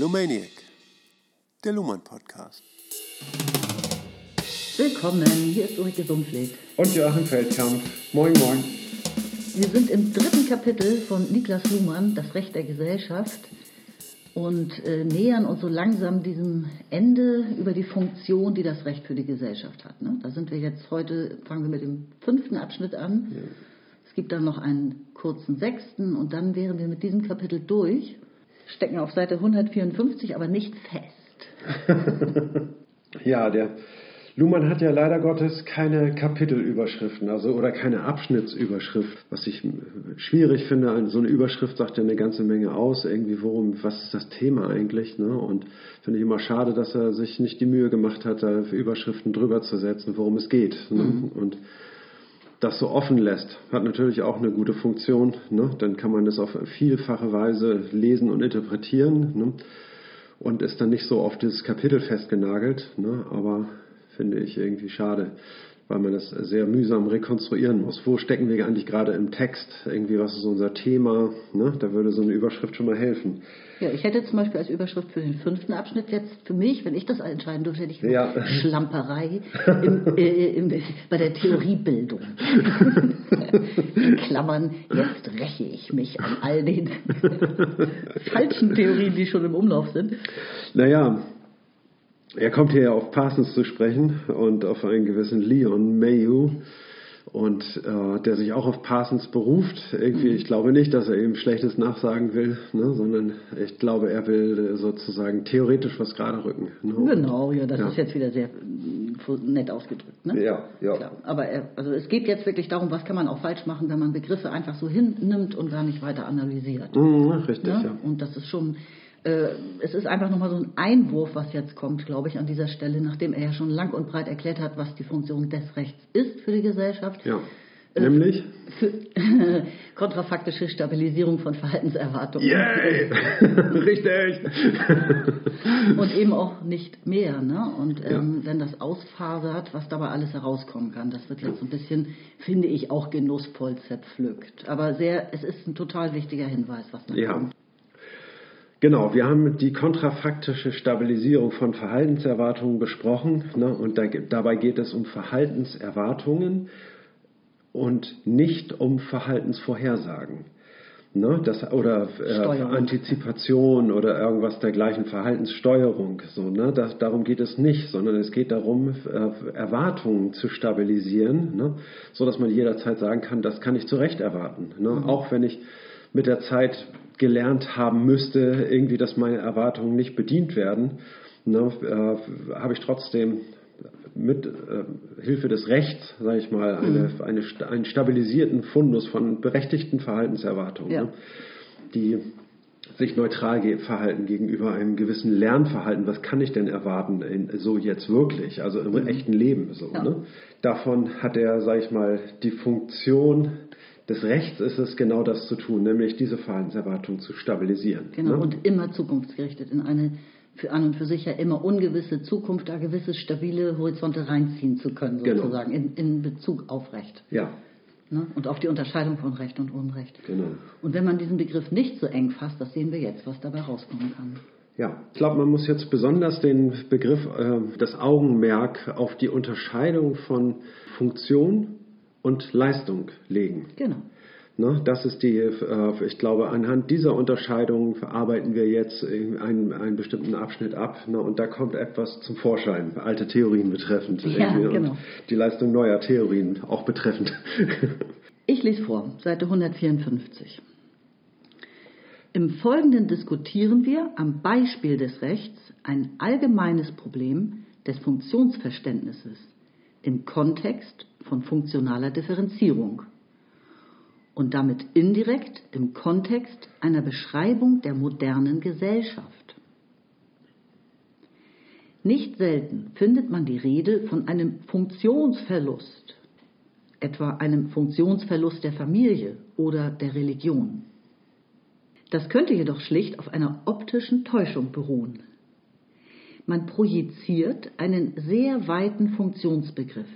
Lumaniac, der Luhmann Podcast. Willkommen, hier ist Ulrike Sumpfleth. Und Joachim Feldkamp. Moin, moin. Wir sind im dritten Kapitel von Niklas Luhmann, Das Recht der Gesellschaft, und äh, nähern uns so langsam diesem Ende über die Funktion, die das Recht für die Gesellschaft hat. Ne? Da sind wir jetzt heute, fangen wir mit dem fünften Abschnitt an. Ja. Es gibt dann noch einen kurzen sechsten und dann wären wir mit diesem Kapitel durch, stecken auf Seite 154, aber nicht fest. ja, der Luhmann hat ja leider Gottes keine Kapitelüberschriften, also oder keine Abschnittsüberschrift, was ich schwierig finde. So eine Überschrift sagt ja eine ganze Menge aus, irgendwie worum, was ist das Thema eigentlich, ne? Und finde ich immer schade, dass er sich nicht die Mühe gemacht hat, da Überschriften drüber zu setzen, worum es geht. Ne? Mhm. Und das so offen lässt, hat natürlich auch eine gute Funktion. Ne? Dann kann man das auf vielfache Weise lesen und interpretieren ne? und ist dann nicht so auf dieses Kapitel festgenagelt. Ne? Aber finde ich irgendwie schade, weil man das sehr mühsam rekonstruieren muss. Wo stecken wir eigentlich gerade im Text? Irgendwie, was ist unser Thema? Ne? Da würde so eine Überschrift schon mal helfen. Ja, ich hätte zum Beispiel als Überschrift für den fünften Abschnitt jetzt für mich, wenn ich das entscheiden dürfte, hätte ich ja. Schlamperei im, äh, im, bei der Theoriebildung. In Klammern, jetzt räche ich mich an all den falschen Theorien, die schon im Umlauf sind. Naja, er kommt hier auf Parsons zu sprechen und auf einen gewissen Leon Mayu und äh, der sich auch auf Parsons beruft. Irgendwie, ich glaube nicht, dass er ihm Schlechtes nachsagen will, ne, sondern ich glaube, er will sozusagen theoretisch was gerade rücken. Ne? Genau, ja, das ja. ist jetzt wieder sehr äh, nett ausgedrückt. Ne? Ja, ja. Klar. Aber er, also es geht jetzt wirklich darum, was kann man auch falsch machen, wenn man Begriffe einfach so hinnimmt und gar nicht weiter analysiert. Mhm, richtig, ne? ja. Und das ist schon äh, es ist einfach nochmal so ein Einwurf, was jetzt kommt, glaube ich, an dieser Stelle, nachdem er ja schon lang und breit erklärt hat, was die Funktion des Rechts ist für die Gesellschaft. Ja. Äh, Nämlich? Für kontrafaktische Stabilisierung von Verhaltenserwartungen. Yay! Richtig! und eben auch nicht mehr. Ne? Und ähm, ja. wenn das ausfasert, was dabei alles herauskommen kann, das wird jetzt so ein bisschen, finde ich, auch genussvoll zerpflückt. Aber sehr, es ist ein total wichtiger Hinweis, was da ja. kommt. Genau, wir haben die kontrafaktische Stabilisierung von Verhaltenserwartungen besprochen ne, und da, dabei geht es um Verhaltenserwartungen und nicht um Verhaltensvorhersagen. Ne, das, oder äh, Antizipation oder irgendwas dergleichen, Verhaltenssteuerung. So, ne, das, darum geht es nicht, sondern es geht darum, äh, Erwartungen zu stabilisieren, ne, so dass man jederzeit sagen kann, das kann ich zu Recht erwarten. Ne, mhm. Auch wenn ich mit der Zeit gelernt haben müsste, irgendwie, dass meine Erwartungen nicht bedient werden, ne, äh, habe ich trotzdem mit äh, Hilfe des Rechts, sage ich mal, eine, mhm. eine, einen stabilisierten Fundus von berechtigten Verhaltenserwartungen, ja. ne, die sich neutral verhalten gegenüber einem gewissen Lernverhalten. Was kann ich denn erwarten, in, so jetzt wirklich, also im mhm. echten Leben? So, ja. ne? Davon hat er, sage ich mal, die Funktion des Rechts ist es genau das zu tun, nämlich diese Verhaltenserwartung zu stabilisieren. Genau, ne? und immer zukunftsgerichtet in eine für an und für sich ja immer ungewisse Zukunft, da gewisse stabile Horizonte reinziehen zu können, genau. sozusagen, genau. in, in Bezug auf Recht. Ja. Ne? Und auf die Unterscheidung von Recht und Unrecht. Genau. Und wenn man diesen Begriff nicht so eng fasst, das sehen wir jetzt, was dabei rauskommen kann. Ja, ich glaube, man muss jetzt besonders den Begriff, äh, das Augenmerk auf die Unterscheidung von Funktion und Leistung legen. Genau. Ne, das ist die, äh, ich glaube, anhand dieser Unterscheidung arbeiten wir jetzt einen, einen bestimmten Abschnitt ab ne, und da kommt etwas zum Vorschein, alte Theorien betreffend ja, genau. und die Leistung neuer Theorien auch betreffend. Ich lese vor, Seite 154. Im Folgenden diskutieren wir am Beispiel des Rechts ein allgemeines Problem des Funktionsverständnisses im Kontext von funktionaler Differenzierung und damit indirekt im Kontext einer Beschreibung der modernen Gesellschaft. Nicht selten findet man die Rede von einem Funktionsverlust, etwa einem Funktionsverlust der Familie oder der Religion. Das könnte jedoch schlicht auf einer optischen Täuschung beruhen. Man projiziert einen sehr weiten Funktionsbegriff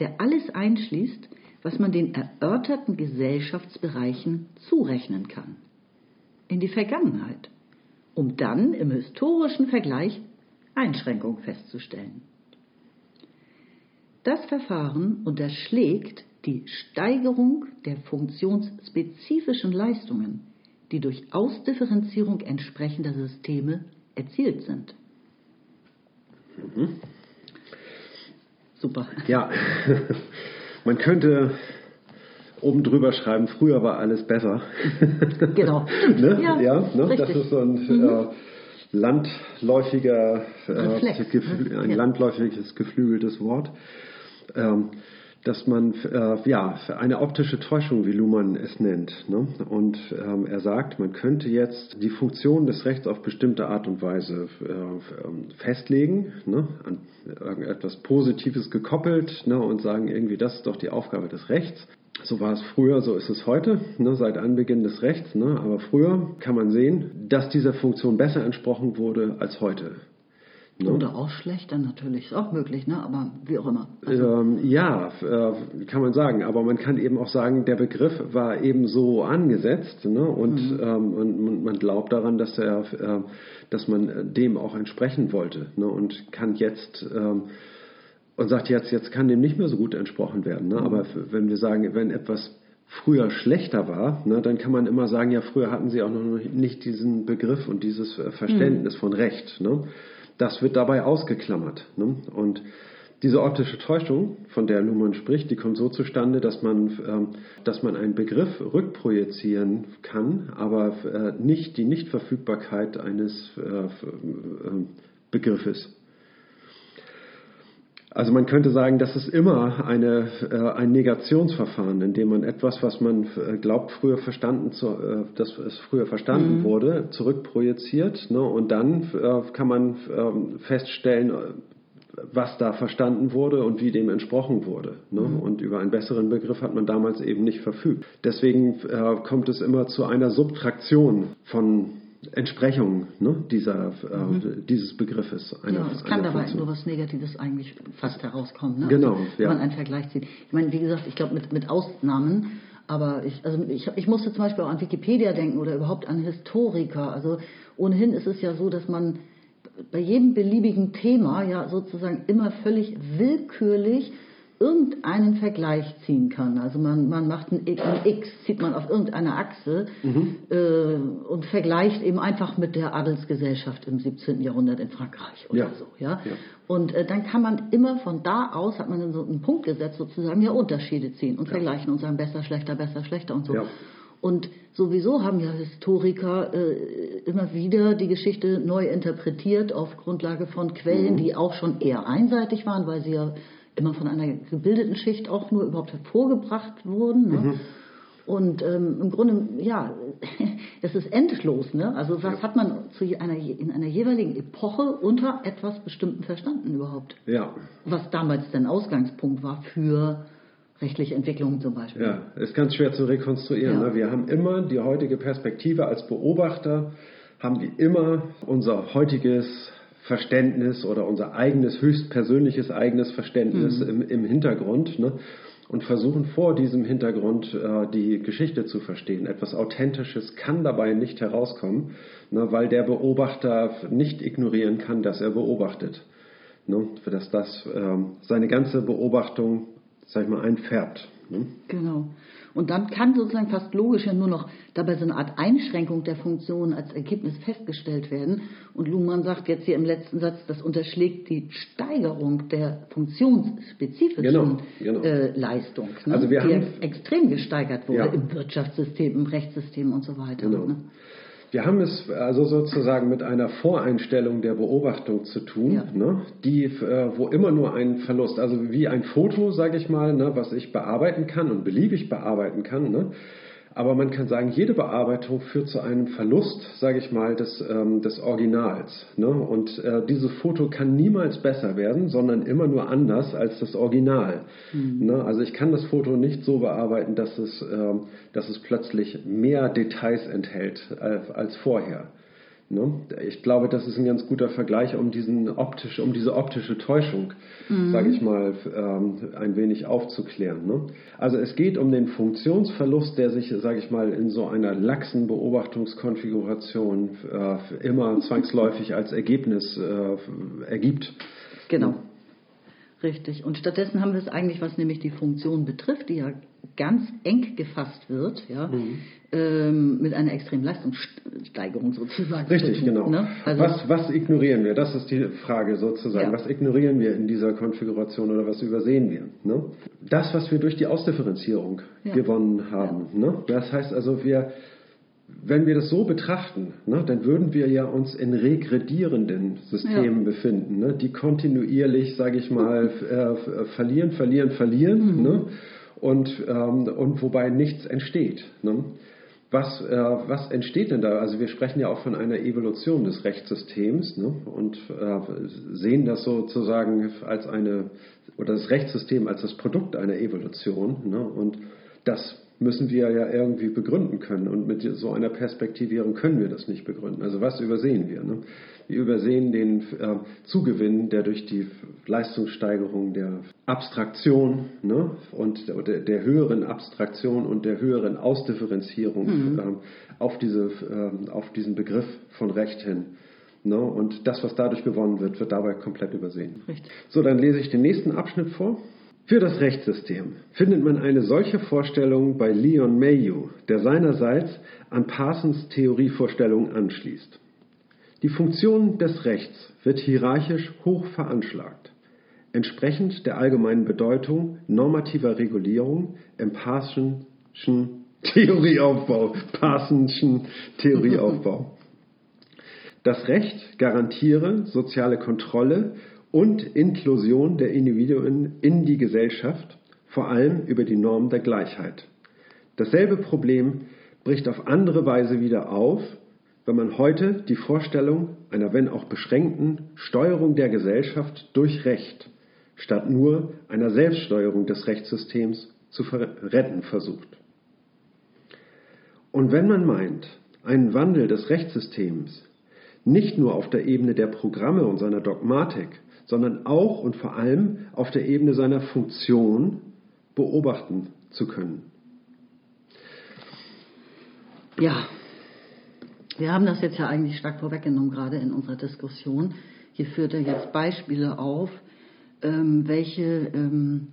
der alles einschließt, was man den erörterten Gesellschaftsbereichen zurechnen kann. In die Vergangenheit um dann im historischen Vergleich Einschränkungen festzustellen. Das Verfahren unterschlägt die Steigerung der funktionsspezifischen Leistungen, die durch Ausdifferenzierung entsprechender Systeme erzielt sind. Mhm. Super. Ja, man könnte oben drüber schreiben, früher war alles besser. Genau. ne? Ja, ja ne? das ist so ein mhm. äh, landläufiger, äh, Geflü ein ja. landläufiges geflügeltes Wort. Ähm, dass man äh, ja eine optische Täuschung, wie Luhmann es nennt. Ne? Und ähm, er sagt, man könnte jetzt die Funktion des Rechts auf bestimmte Art und Weise äh, ähm, festlegen, ne? an irgendetwas Positives gekoppelt ne? und sagen, irgendwie das ist doch die Aufgabe des Rechts. So war es früher, so ist es heute, ne, seit Anbeginn des Rechts. Ne, aber früher kann man sehen, dass dieser Funktion besser entsprochen wurde als heute. Ne? Oder auch schlechter natürlich, ist auch möglich, ne? aber wie auch immer. Also ähm, ja, äh, kann man sagen, aber man kann eben auch sagen, der Begriff war eben so angesetzt ne? und, mhm. ähm, und man glaubt daran, dass, er, äh, dass man dem auch entsprechen wollte ne? und kann jetzt ähm, und sagt jetzt, jetzt kann dem nicht mehr so gut entsprochen werden. Ne? Aber wenn wir sagen, wenn etwas früher schlechter war, ne, dann kann man immer sagen, ja, früher hatten sie auch noch nicht diesen Begriff und dieses äh, Verständnis mhm. von Recht. Ne? Das wird dabei ausgeklammert. Ne? Und diese optische Täuschung, von der Luhmann spricht, die kommt so zustande, dass man, ähm, dass man einen Begriff rückprojizieren kann, aber äh, nicht die Nichtverfügbarkeit eines äh, äh, Begriffes. Also man könnte sagen, das ist immer eine, äh, ein Negationsverfahren, in dem man etwas, was man äh, glaubt, früher verstanden, zu, äh, dass es früher verstanden mhm. wurde, zurückprojiziert. Ne, und dann äh, kann man ähm, feststellen, was da verstanden wurde und wie dem entsprochen wurde. Ne? Mhm. Und über einen besseren Begriff hat man damals eben nicht verfügt. Deswegen äh, kommt es immer zu einer Subtraktion von Entsprechung ne, dieser, äh, mhm. dieses Begriffes. Einer, ja, es kann dabei nur was Negatives eigentlich fast herauskommen. Ne? Genau. Also, wenn ja. man einen Vergleich zieht. Ich meine, wie gesagt, ich glaube mit, mit Ausnahmen, aber ich, also ich, ich musste zum Beispiel auch an Wikipedia denken oder überhaupt an Historiker. Also ohnehin ist es ja so, dass man bei jedem beliebigen Thema ja sozusagen immer völlig willkürlich irgendeinen Vergleich ziehen kann. Also man, man macht ein, ein X, zieht man auf irgendeiner Achse mhm. äh, und vergleicht eben einfach mit der Adelsgesellschaft im 17. Jahrhundert in Frankreich oder ja. so. Ja? ja. Und äh, dann kann man immer von da aus, hat man so einen Punkt gesetzt, sozusagen ja Unterschiede ziehen und ja. vergleichen und sagen besser, schlechter, besser, schlechter und so. Ja. Und sowieso haben ja Historiker äh, immer wieder die Geschichte neu interpretiert auf Grundlage von Quellen, mhm. die auch schon eher einseitig waren, weil sie ja immer von einer gebildeten Schicht auch nur überhaupt hervorgebracht wurden. Ne? Mhm. Und ähm, im Grunde, ja, es ist endlos. Ne? Also was ja. hat man zu einer, in einer jeweiligen Epoche unter etwas Bestimmten verstanden überhaupt? Ja. Was damals der Ausgangspunkt war für rechtliche Entwicklungen zum Beispiel. Ja, ist ganz schwer zu rekonstruieren. Ja. Ne? Wir haben immer die heutige Perspektive als Beobachter, haben wir immer unser heutiges Verständnis oder unser eigenes, höchstpersönliches eigenes Verständnis mhm. im, im, Hintergrund ne? und versuchen vor diesem Hintergrund äh, die Geschichte zu verstehen. Etwas Authentisches kann dabei nicht herauskommen, ne? weil der Beobachter nicht ignorieren kann, dass er beobachtet. Ne? Dass das äh, seine ganze Beobachtung, sag ich mal, einfärbt. Ne? Genau. Und dann kann sozusagen fast logisch ja nur noch dabei so eine Art Einschränkung der Funktion als Ergebnis festgestellt werden. Und Luhmann sagt jetzt hier im letzten Satz, das unterschlägt die Steigerung der funktionsspezifischen genau, genau. Äh, Leistung, ne? also die haben, extrem gesteigert wurde ja. im Wirtschaftssystem, im Rechtssystem und so weiter. Genau. Ne? Wir haben es also sozusagen mit einer Voreinstellung der Beobachtung zu tun, ja. ne, die, äh, wo immer nur ein Verlust, also wie ein Foto, sage ich mal, ne, was ich bearbeiten kann und beliebig bearbeiten kann, ne, aber man kann sagen, jede Bearbeitung führt zu einem Verlust, sage ich mal, des, ähm, des Originals. Ne? Und äh, dieses Foto kann niemals besser werden, sondern immer nur anders als das Original. Mhm. Ne? Also ich kann das Foto nicht so bearbeiten, dass es, ähm, dass es plötzlich mehr Details enthält als, als vorher. Ne? Ich glaube, das ist ein ganz guter Vergleich, um, diesen optisch, um diese optische Täuschung, mhm. sage ich mal, ähm, ein wenig aufzuklären. Ne? Also es geht um den Funktionsverlust, der sich, sage ich mal, in so einer laxen Beobachtungskonfiguration äh, immer zwangsläufig als Ergebnis äh, ergibt. Genau. Richtig. Und stattdessen haben wir es eigentlich, was nämlich die Funktion betrifft, die ja ganz eng gefasst wird, ja, mhm. ähm, mit einer extremen Leistungssteigerung sozusagen. Richtig, genau. Ne? Also was, was ignorieren wir? Das ist die Frage sozusagen. Ja. Was ignorieren wir in dieser Konfiguration oder was übersehen wir? Ne? Das, was wir durch die Ausdifferenzierung ja. gewonnen haben. Ja. Ne? Das heißt also, wir wenn wir das so betrachten, ne, dann würden wir ja uns in regredierenden Systemen ja. befinden, ne, die kontinuierlich, sage ich mal, äh, verlieren, verlieren, verlieren, mhm. ne, und, ähm, und wobei nichts entsteht. Ne. Was, äh, was entsteht denn da? Also wir sprechen ja auch von einer Evolution des Rechtssystems ne, und äh, sehen das sozusagen als eine, oder das Rechtssystem als das Produkt einer Evolution. Ne, und das müssen wir ja irgendwie begründen können. Und mit so einer Perspektivierung können wir das nicht begründen. Also was übersehen wir? Ne? Wir übersehen den äh, Zugewinn, der durch die Leistungssteigerung der Abstraktion ne? und der, der, höheren Abstraktion und der höheren Ausdifferenzierung mhm. äh, auf, diese, äh, auf diesen Begriff von Recht hin Ne? Und das, was dadurch gewonnen wird, wird dabei komplett übersehen. Richtig. So, dann lese ich den nächsten Abschnitt vor. Für das Rechtssystem findet man eine solche Vorstellung bei Leon Mayu, der seinerseits an Parsons Theorievorstellung anschließt. Die Funktion des Rechts wird hierarchisch hoch veranschlagt, entsprechend der allgemeinen Bedeutung normativer Regulierung im Parsonschen Theorieaufbau. Parsonschen Theorieaufbau. Das Recht garantiere soziale Kontrolle und Inklusion der Individuen in die Gesellschaft, vor allem über die Norm der Gleichheit. Dasselbe Problem bricht auf andere Weise wieder auf, wenn man heute die Vorstellung einer, wenn auch beschränkten, Steuerung der Gesellschaft durch Recht statt nur einer Selbststeuerung des Rechtssystems zu retten versucht. Und wenn man meint, einen Wandel des Rechtssystems nicht nur auf der Ebene der Programme und seiner Dogmatik, sondern auch und vor allem auf der Ebene seiner Funktion beobachten zu können. Ja, wir haben das jetzt ja eigentlich stark vorweggenommen, gerade in unserer Diskussion. Hier führt er jetzt Beispiele auf, ähm, welche ähm,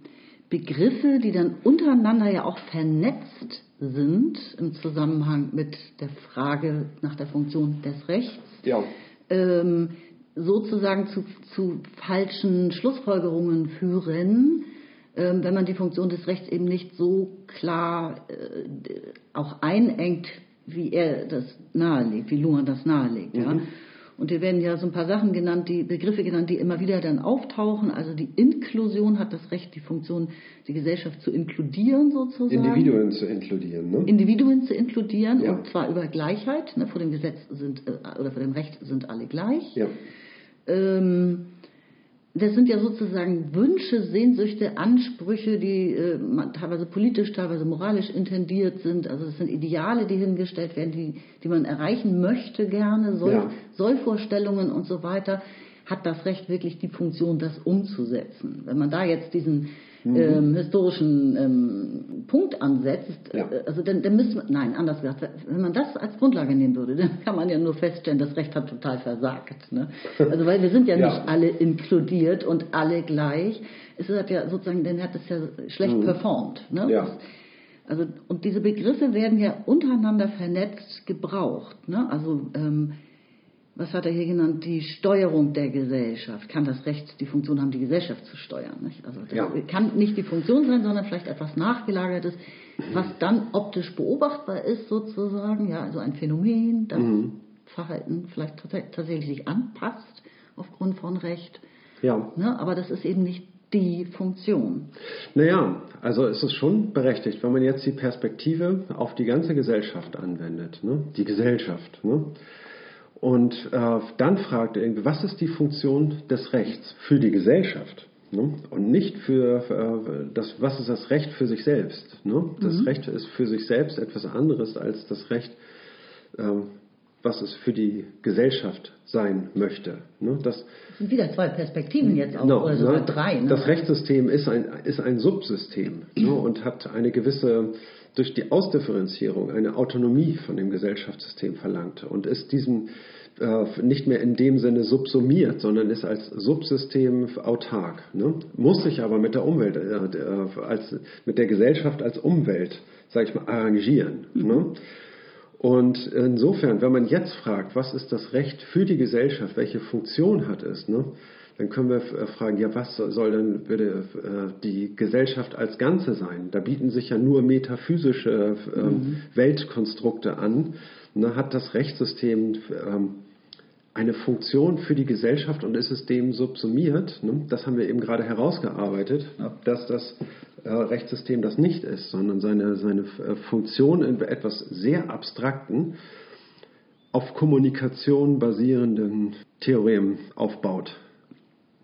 Begriffe, die dann untereinander ja auch vernetzt sind im Zusammenhang mit der Frage nach der Funktion des Rechts, ja. ähm, sozusagen zu, zu falschen Schlussfolgerungen führen, ähm, wenn man die Funktion des Rechts eben nicht so klar äh, auch einengt, wie er das nahelegt, wie Luhmann das nahelegt. Mhm. Ja. Und hier werden ja so ein paar Sachen genannt, die Begriffe genannt, die immer wieder dann auftauchen. Also die Inklusion hat das Recht, die Funktion, die Gesellschaft zu inkludieren sozusagen. Individuen zu inkludieren, ne? Individuen zu inkludieren ja. und zwar über Gleichheit. Ne? Vor dem Gesetz sind äh, oder vor dem Recht sind alle gleich. Ja ähm, das sind ja sozusagen Wünsche, Sehnsüchte, Ansprüche, die äh, teilweise politisch, teilweise moralisch intendiert sind. Also das sind Ideale, die hingestellt werden, die, die man erreichen möchte gerne, Soll, ja. Sollvorstellungen und so weiter. Hat das Recht wirklich die Funktion, das umzusetzen? Wenn man da jetzt diesen. Ähm, historischen ähm, Punkt ansetzt, ja. äh, also dann, dann müssen wir, nein, anders gesagt, wenn man das als Grundlage nehmen würde, dann kann man ja nur feststellen, das Recht hat total versagt. Ne? Also weil wir sind ja, ja, nicht alle inkludiert und alle gleich. Es hat ja sozusagen, dann hat es ja schlecht mhm. performt. Ne? Ja. Also, und diese Begriffe werden ja untereinander vernetzt gebraucht. Ne? Also ähm, was hat er hier genannt, die Steuerung der Gesellschaft. Kann das Recht die Funktion haben, die Gesellschaft zu steuern? Nicht? Also das ja. kann nicht die Funktion sein, sondern vielleicht etwas Nachgelagertes, was dann optisch beobachtbar ist sozusagen, ja, also ein Phänomen, das mhm. Verhalten vielleicht tatsächlich sich anpasst aufgrund von Recht. Ja. Ne? Aber das ist eben nicht die Funktion. Naja, also es ist schon berechtigt, wenn man jetzt die Perspektive auf die ganze Gesellschaft anwendet. Ne? Die Gesellschaft. Ne? Und äh, dann fragt er irgendwie, was ist die Funktion des Rechts für die Gesellschaft? Ne? Und nicht für äh, das, was ist das Recht für sich selbst? Ne? Das mhm. Recht ist für sich selbst etwas anderes als das Recht, äh, was es für die Gesellschaft sein möchte. Ne? Das, das sind wieder zwei Perspektiven jetzt auch, no, oder sogar ne? drei. Ne? Das Rechtssystem ist ein, ist ein Subsystem ne? und hat eine gewisse, durch die Ausdifferenzierung, eine Autonomie von dem Gesellschaftssystem verlangt und ist diesem äh, nicht mehr in dem Sinne subsumiert, sondern ist als Subsystem autark. Ne? Muss sich aber mit der Umwelt, äh, äh als, mit der Gesellschaft als Umwelt, sage ich mal, arrangieren. Mhm. Ne? Und insofern, wenn man jetzt fragt, was ist das Recht für die Gesellschaft, welche Funktion hat es, ne? Dann können wir äh, fragen, ja, was soll denn bitte die Gesellschaft als Ganze sein? Da bieten sich ja nur metaphysische ähm, mhm. Weltkonstrukte an. Ne? Hat das Rechtssystem ähm, eine Funktion für die Gesellschaft und ist es dem subsumiert. Ne? Das haben wir eben gerade herausgearbeitet, dass das äh, Rechtssystem das nicht ist, sondern seine, seine äh, Funktion in etwas sehr Abstrakten auf Kommunikation basierenden Theorem aufbaut.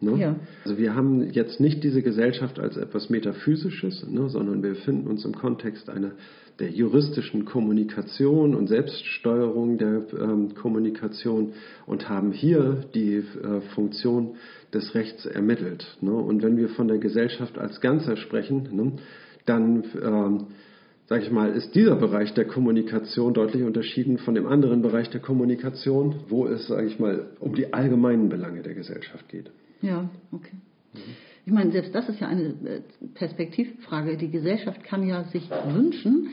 Ne? Ja. Also wir haben jetzt nicht diese Gesellschaft als etwas Metaphysisches, ne, sondern wir befinden uns im Kontext einer der juristischen Kommunikation und Selbststeuerung der ähm, Kommunikation und haben hier die äh, Funktion des Rechts ermittelt. Ne? Und wenn wir von der Gesellschaft als Ganzer sprechen, ne, dann ähm, sage ich mal, ist dieser Bereich der Kommunikation deutlich unterschieden von dem anderen Bereich der Kommunikation, wo es, sage ich mal, um die allgemeinen Belange der Gesellschaft geht. Ja, okay. Ich meine, selbst das ist ja eine äh, Perspektivfrage. Die Gesellschaft kann ja sich wünschen,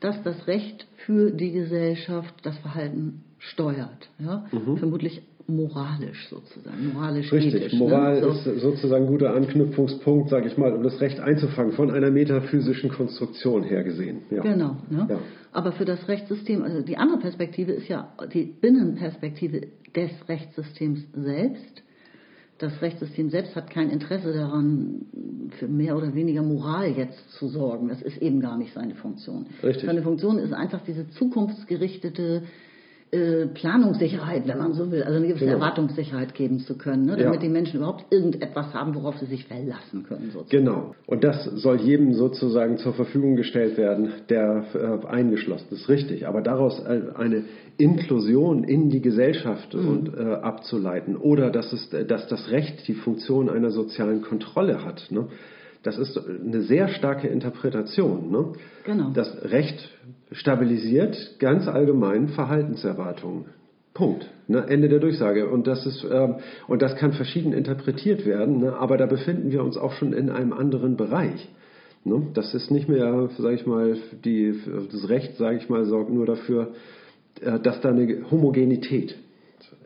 dass das Recht für die Gesellschaft das Verhalten steuert. Ja? Mhm. Vermutlich moralisch sozusagen, moralisch Richtig, ethisch, ne? Moral ne? ist sozusagen ein guter Anknüpfungspunkt, sage ich mal, um das Recht einzufangen, von einer metaphysischen Konstruktion her gesehen. Ja. Genau. Ne? Ja. Aber für das Rechtssystem, also die andere Perspektive ist ja die Binnenperspektive des Rechtssystems selbst das Rechtssystem selbst hat kein Interesse daran, für mehr oder weniger Moral jetzt zu sorgen. Das ist eben gar nicht seine Funktion. Richtig. Seine Funktion ist einfach diese zukunftsgerichtete äh, Planungssicherheit, wenn man so will, also eine gewisse genau. Erwartungssicherheit geben zu können, ne, damit ja. die Menschen überhaupt irgendetwas haben, worauf sie sich verlassen können. Sozusagen. Genau. Und das soll jedem sozusagen zur Verfügung gestellt werden, der äh, eingeschlossen ist. Richtig. Aber daraus äh, eine Inklusion in die Gesellschaft mhm. und, äh, abzuleiten oder dass, es, dass das Recht die Funktion einer sozialen Kontrolle hat. Ne? Das ist eine sehr starke Interpretation. Ne? Genau. Das Recht stabilisiert ganz allgemein Verhaltenserwartungen. Punkt. Ne? Ende der Durchsage. Und das, ist, ähm, und das kann verschieden interpretiert werden, ne? aber da befinden wir uns auch schon in einem anderen Bereich. Ne? Das ist nicht mehr, sage ich mal, die, das Recht, sage ich mal, sorgt nur dafür, äh, dass da eine Homogenität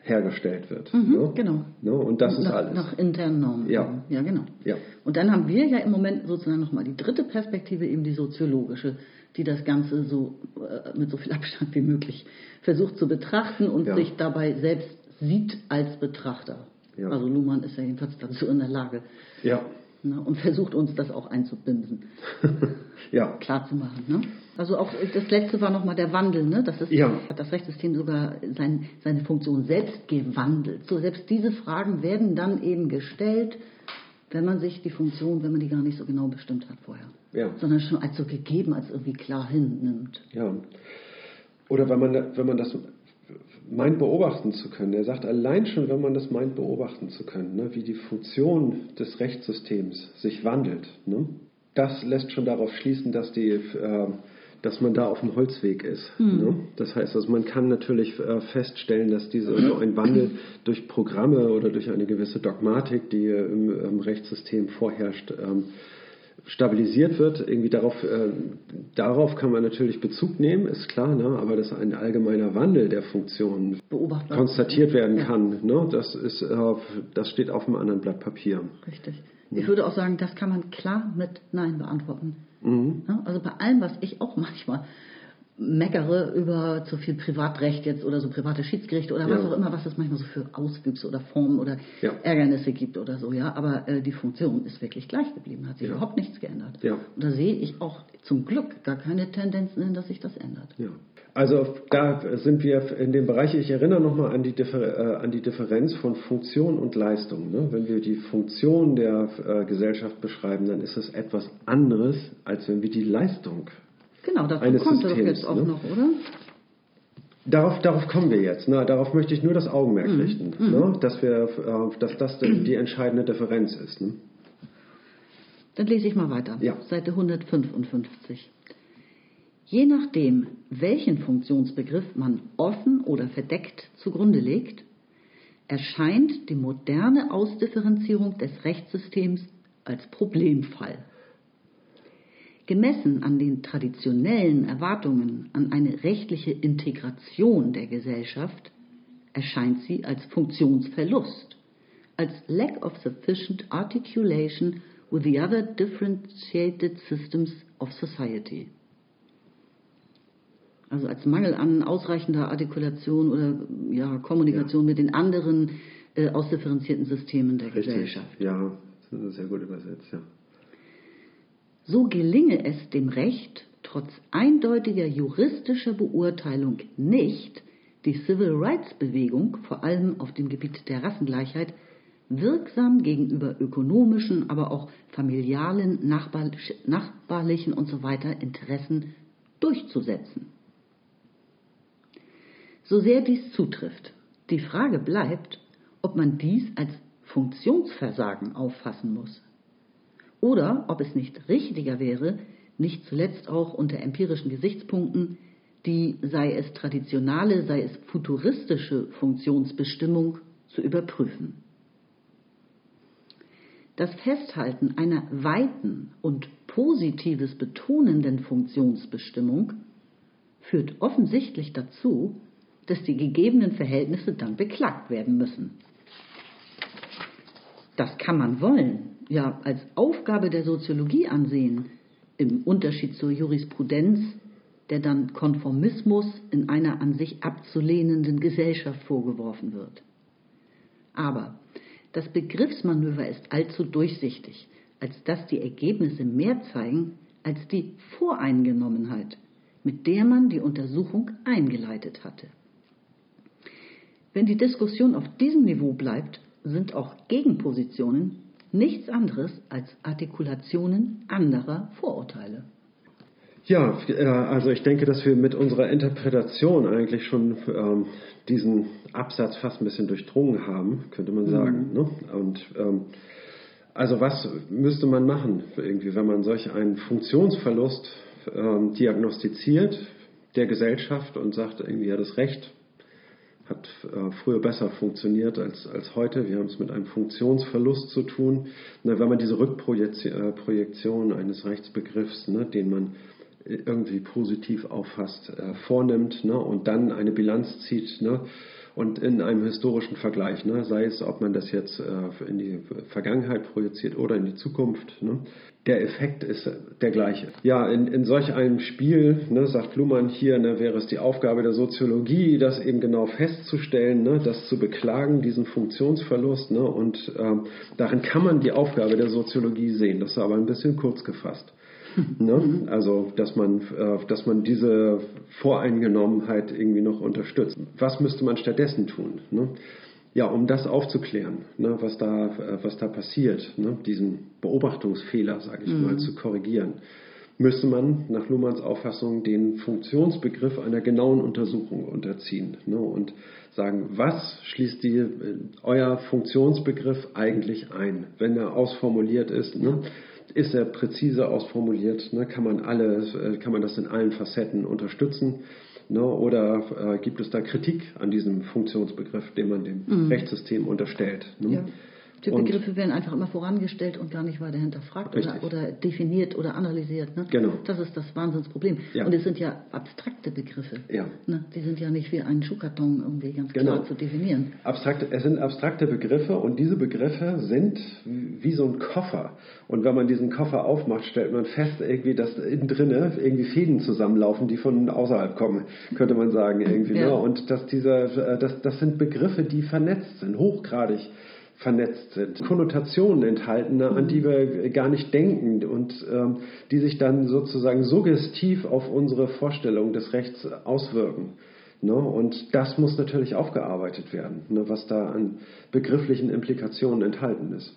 hergestellt wird. Mhm, ne? Genau. Ne? Und das und ist alles. Nach internen Normen. Ja. ja, genau. Ja. Und dann haben wir ja im Moment sozusagen nochmal die dritte Perspektive, eben die soziologische, die das Ganze so äh, mit so viel Abstand wie möglich versucht zu betrachten und ja. sich dabei selbst sieht als Betrachter. Ja. Also Luhmann ist ja jedenfalls dazu in der Lage. Ja. Ne? Und versucht uns das auch einzubimsen. ja. Klar zu machen. Ne? Also auch das letzte war nochmal der Wandel, ne? Das ist, ja. hat das Rechtssystem sogar sein, seine Funktion selbst gewandelt. So selbst diese Fragen werden dann eben gestellt, wenn man sich die Funktion, wenn man die gar nicht so genau bestimmt hat vorher. Ja. Sondern schon als so gegeben, als irgendwie klar hinnimmt. Ja. Oder wenn man, wenn man das meint beobachten zu können. Er sagt allein schon, wenn man das meint beobachten zu können, ne, wie die Funktion des Rechtssystems sich wandelt, ne, das lässt schon darauf schließen, dass die äh, dass man da auf dem Holzweg ist. Mhm. Ne? Das heißt, also man kann natürlich äh, feststellen, dass diese so ein Wandel durch Programme oder durch eine gewisse Dogmatik, die im, im Rechtssystem vorherrscht, ähm, stabilisiert wird. Irgendwie darauf, äh, darauf kann man natürlich Bezug nehmen, ist klar, ne? aber dass ein allgemeiner Wandel der Funktionen konstatiert werden kann, ne? das, ist, äh, das steht auf einem anderen Blatt Papier. Richtig. Ich würde auch sagen, das kann man klar mit Nein beantworten. Mhm. Also bei allem, was ich auch manchmal meckere über zu viel Privatrecht jetzt oder so private Schiedsgerichte oder ja. was auch immer, was es manchmal so für Auswüchse oder Formen oder ja. Ärgernisse gibt oder so, ja. Aber äh, die Funktion ist wirklich gleich geblieben, hat sich ja. überhaupt nichts geändert. Und da sehe ich auch zum Glück gar keine Tendenzen hin, dass sich das ändert. Also da sind wir in dem Bereich, ich erinnere nochmal an, die äh, an die Differenz von Funktion und Leistung. Ne? Wenn wir die Funktion der äh, Gesellschaft beschreiben, dann ist es etwas anderes, als wenn wir die Leistung Genau, dazu kommt Systems, das jetzt auch ne? noch, oder? Darauf, darauf kommen wir jetzt. Ne? Darauf möchte ich nur das Augenmerk Mhm. richten, ne? dass, wir, äh, dass das die die entscheidende Differenz ist. Ne? Dann lese ich mal weiter. Ja. Seite 155. Je nachdem, welchen Funktionsbegriff man offen oder verdeckt zugrunde legt, erscheint die moderne Ausdifferenzierung des Rechtssystems als Problemfall. Gemessen an den traditionellen Erwartungen an eine rechtliche Integration der Gesellschaft erscheint sie als Funktionsverlust, als lack of sufficient articulation with the other differentiated systems of society. Also als Mangel an ausreichender Artikulation oder ja, Kommunikation mit den anderen äh, ausdifferenzierten Systemen der Gesellschaft. Ja, das ist sehr gut übersetzt, ja. So gelinge es dem Recht, trotz eindeutiger juristischer Beurteilung nicht, die Civil Rights Bewegung, vor allem auf dem Gebiet der Rassengleichheit, wirksam gegenüber ökonomischen, aber auch familialen, nachbarlich- nachbarlichen und so weiter Interessen durchzusetzen. So sehr dies zutrifft, die Frage bleibt, ob man dies als Funktionsversagen auffassen muss. Oder ob es nicht richtiger wäre, nicht zuletzt auch unter empirischen Gesichtspunkten, die, sei es traditionale, sei es futuristische Funktionsbestimmung zu überprüfen. Das Festhalten einer weiten und positives betonenden Funktionsbestimmung führt offensichtlich dazu, dass die gegebenen Verhältnisse dann beklagt werden müssen. Das kann man wollen, ja als Aufgabe der Soziologie ansehen, im Unterschied zur Jurisprudenz, der dann Konformismus in einer an sich abzulehnenden Gesellschaft vorgeworfen wird. Aber das Begriffsmanöver ist allzu durchsichtig, als dass die Ergebnisse mehr zeigen als die Voreingenommenheit, mit der man die Untersuchung eingeleitet hatte. Wenn die Diskussion auf diesem Niveau bleibt, sind auch Gegenpositionen nichts anderes als Artikulationen anderer Vorurteile. Ja, äh, also ich denke, dass wir mit unserer Interpretation eigentlich schon ähm, diesen Absatz fast ein bisschen durchdrungen haben, könnte man sagen. Ne? Und ähm, also was müsste man machen, irgendwie, wenn man solch einen Funktionsverlust ähm, diagnostiziert der Gesellschaft und sagt, irgendwie ja das Recht hat äh, früher besser funktioniert als, als heute. Wir haben es mit einem Funktionsverlust zu tun. Na, wenn man diese Rückprojektion äh, eines Rechtsbegriffs, ne, den man irgendwie positiv auffasst, äh, vornimmt ne, und dann eine Bilanz zieht ne, und in einem historischen Vergleich, ne, sei es, ob man das jetzt äh, in die Vergangenheit projiziert oder in die Zukunft, ne, der Effekt ist der gleiche. Ja, in, in solch einem Spiel, ne, sagt Luhmann hier, ne, wäre es die Aufgabe der Soziologie, das eben genau festzustellen, ne, das zu beklagen, diesen Funktionsverlust. Ne, und ähm, darin kann man die Aufgabe der Soziologie sehen. Das ist aber ein bisschen kurz gefasst. Ne? Also, dass man, äh, dass man diese Voreingenommenheit irgendwie noch unterstützt. Was müsste man stattdessen tun? Ne? Ja, um das aufzuklären, ne, was, da, äh, was da passiert, ne, diesen Beobachtungsfehler, sage ich mal, zu korrigieren, müsste man nach Luhmanns Auffassung den Funktionsbegriff einer genauen Untersuchung unterziehen ne, und sagen, was schließt die, äh, euer Funktionsbegriff eigentlich ein, wenn er ausformuliert ist. Ne? Ist er präzise ausformuliert? Ne? Kann, man alle, äh, kann man das in allen Facetten unterstützen? Ne? Oder äh, gibt es da Kritik an diesem Funktionsbegriff, den man dem Rechtssystem unterstellt? Ne? Ja. Die Begriffe werden einfach immer vorangestellt und gar nicht weiter hinterfragt oder, oder definiert oder analysiert. Ne? Genau. Das ist das Wahnsinnsproblem. Ja. Und es sind ja abstrakte Begriffe. Ja. Ne? Die sind ja nicht wie ein Schuhkarton irgendwie ganz Genau. klar zu definieren. Abstrakte, es sind abstrakte Begriffe und diese Begriffe sind wie so ein Koffer. Und wenn man diesen Koffer aufmacht, stellt man fest, irgendwie, dass innen drinne irgendwie Fäden zusammenlaufen, die von außerhalb kommen, könnte man sagen irgendwie. Ja. Ne? Und dass dieser, äh, das, das sind Begriffe, die vernetzt sind, hochgradig vernetzt sind, Konnotationen enthalten, an die wir gar nicht denken und ähm, die sich dann sozusagen suggestiv auf unsere Vorstellung des Rechts auswirken. Ne? Und das muss natürlich aufgearbeitet werden, ne, was da an begrifflichen Implikationen enthalten ist.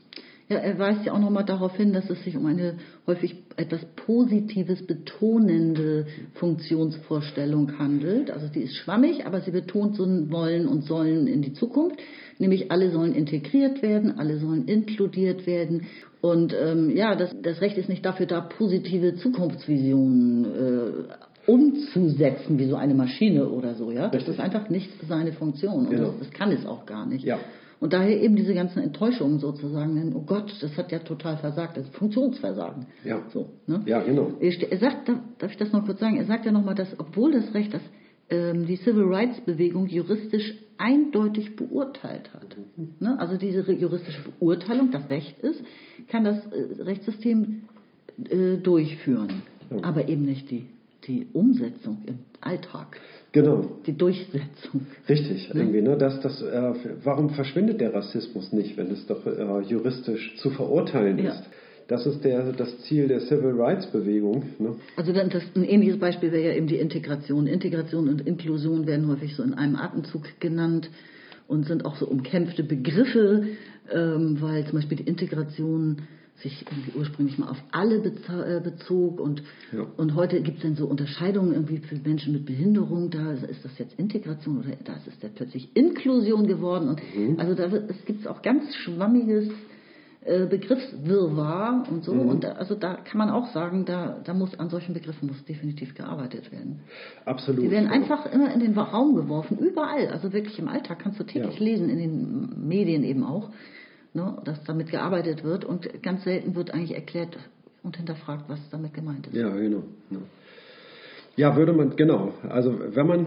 Ja, er weist ja auch nochmal darauf hin, dass es sich um eine häufig etwas Positives betonende Funktionsvorstellung handelt. Also die ist schwammig, aber sie betont so ein Wollen und Sollen in die Zukunft. Nämlich alle sollen integriert werden, alle sollen inkludiert werden. Und ähm, ja, das, das Recht ist nicht dafür da, positive Zukunftsvisionen äh, umzusetzen, wie so eine Maschine oder so. Ja, Das ist einfach nicht seine Funktion. Und Genau. das, das kann es auch gar nicht. Ja. Und daher eben diese ganzen Enttäuschungen sozusagen, denn, oh Gott, das hat ja total versagt, das ist Funktionsversagen. Ja. So, ne? Ja, genau. Er sagt, darf- ich das noch kurz sagen, er sagt ja nochmal, dass obwohl das Recht, das die Civil Rights Bewegung juristisch eindeutig beurteilt hat. Ne? Also diese juristische Beurteilung, das Recht ist, kann das äh, Rechtssystem äh, durchführen, aber eben nicht die, die Umsetzung im Alltag, Genau. die Durchsetzung. Richtig, irgendwie, ne? Das, das, äh, warum verschwindet der Rassismus nicht, wenn es doch äh, juristisch zu verurteilen Ja. ist? Das ist der, das Ziel der Civil Rights Bewegung. Ne? Also dann das, ein ähnliches Beispiel wäre ja eben die Integration. Integration und Inklusion werden häufig so in einem Atemzug genannt und sind auch so umkämpfte Begriffe, ähm, weil zum Beispiel die Integration sich irgendwie ursprünglich mal auf alle äh, bezog und, Ja. und heute gibt es dann so Unterscheidungen irgendwie für Menschen mit Behinderung, da ist das jetzt Integration oder da ist es plötzlich Inklusion geworden und also da wird- es gibt auch ganz schwammiges Begriffswirrwarr und so. Und da, also da kann man auch sagen, da, da muss an solchen Begriffen muss definitiv gearbeitet werden. Absolut. Die werden einfach immer in den Raum geworfen, überall. Also wirklich im Alltag kannst du täglich Ja. lesen, in den Medien eben auch, ne, dass damit gearbeitet wird. Und ganz selten wird eigentlich erklärt und hinterfragt, was damit gemeint ist. Ja, genau. Ja. ja, würde man, genau. Also wenn man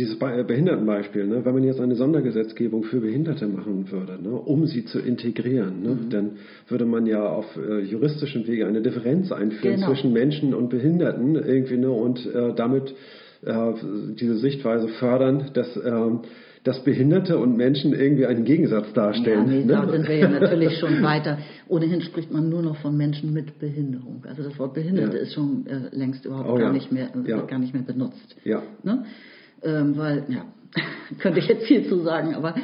dieses äh, Behindertenbeispiel, ne, wenn man jetzt eine Sondergesetzgebung für Behinderte machen würde, ne, um sie zu integrieren, ne, Mhm. dann würde man ja auf äh, juristischem Wege eine Differenz einführen Genau. zwischen Menschen und Behinderten irgendwie ne, und äh, damit äh, diese Sichtweise fördern, dass, ähm, dass Behinderte und Menschen irgendwie einen Gegensatz Ja, darstellen. nee, ne? da sind wir ja natürlich schon weiter. Ohnehin spricht man nur noch von Menschen mit Behinderung. Also das Wort Behinderte Ja. ist schon äh, längst überhaupt Oh gar, ja. nicht mehr, äh, Ja. gar nicht mehr benutzt. Ja. Ne? Ähm, weil, ja, könnte ich jetzt viel zu sagen, aber,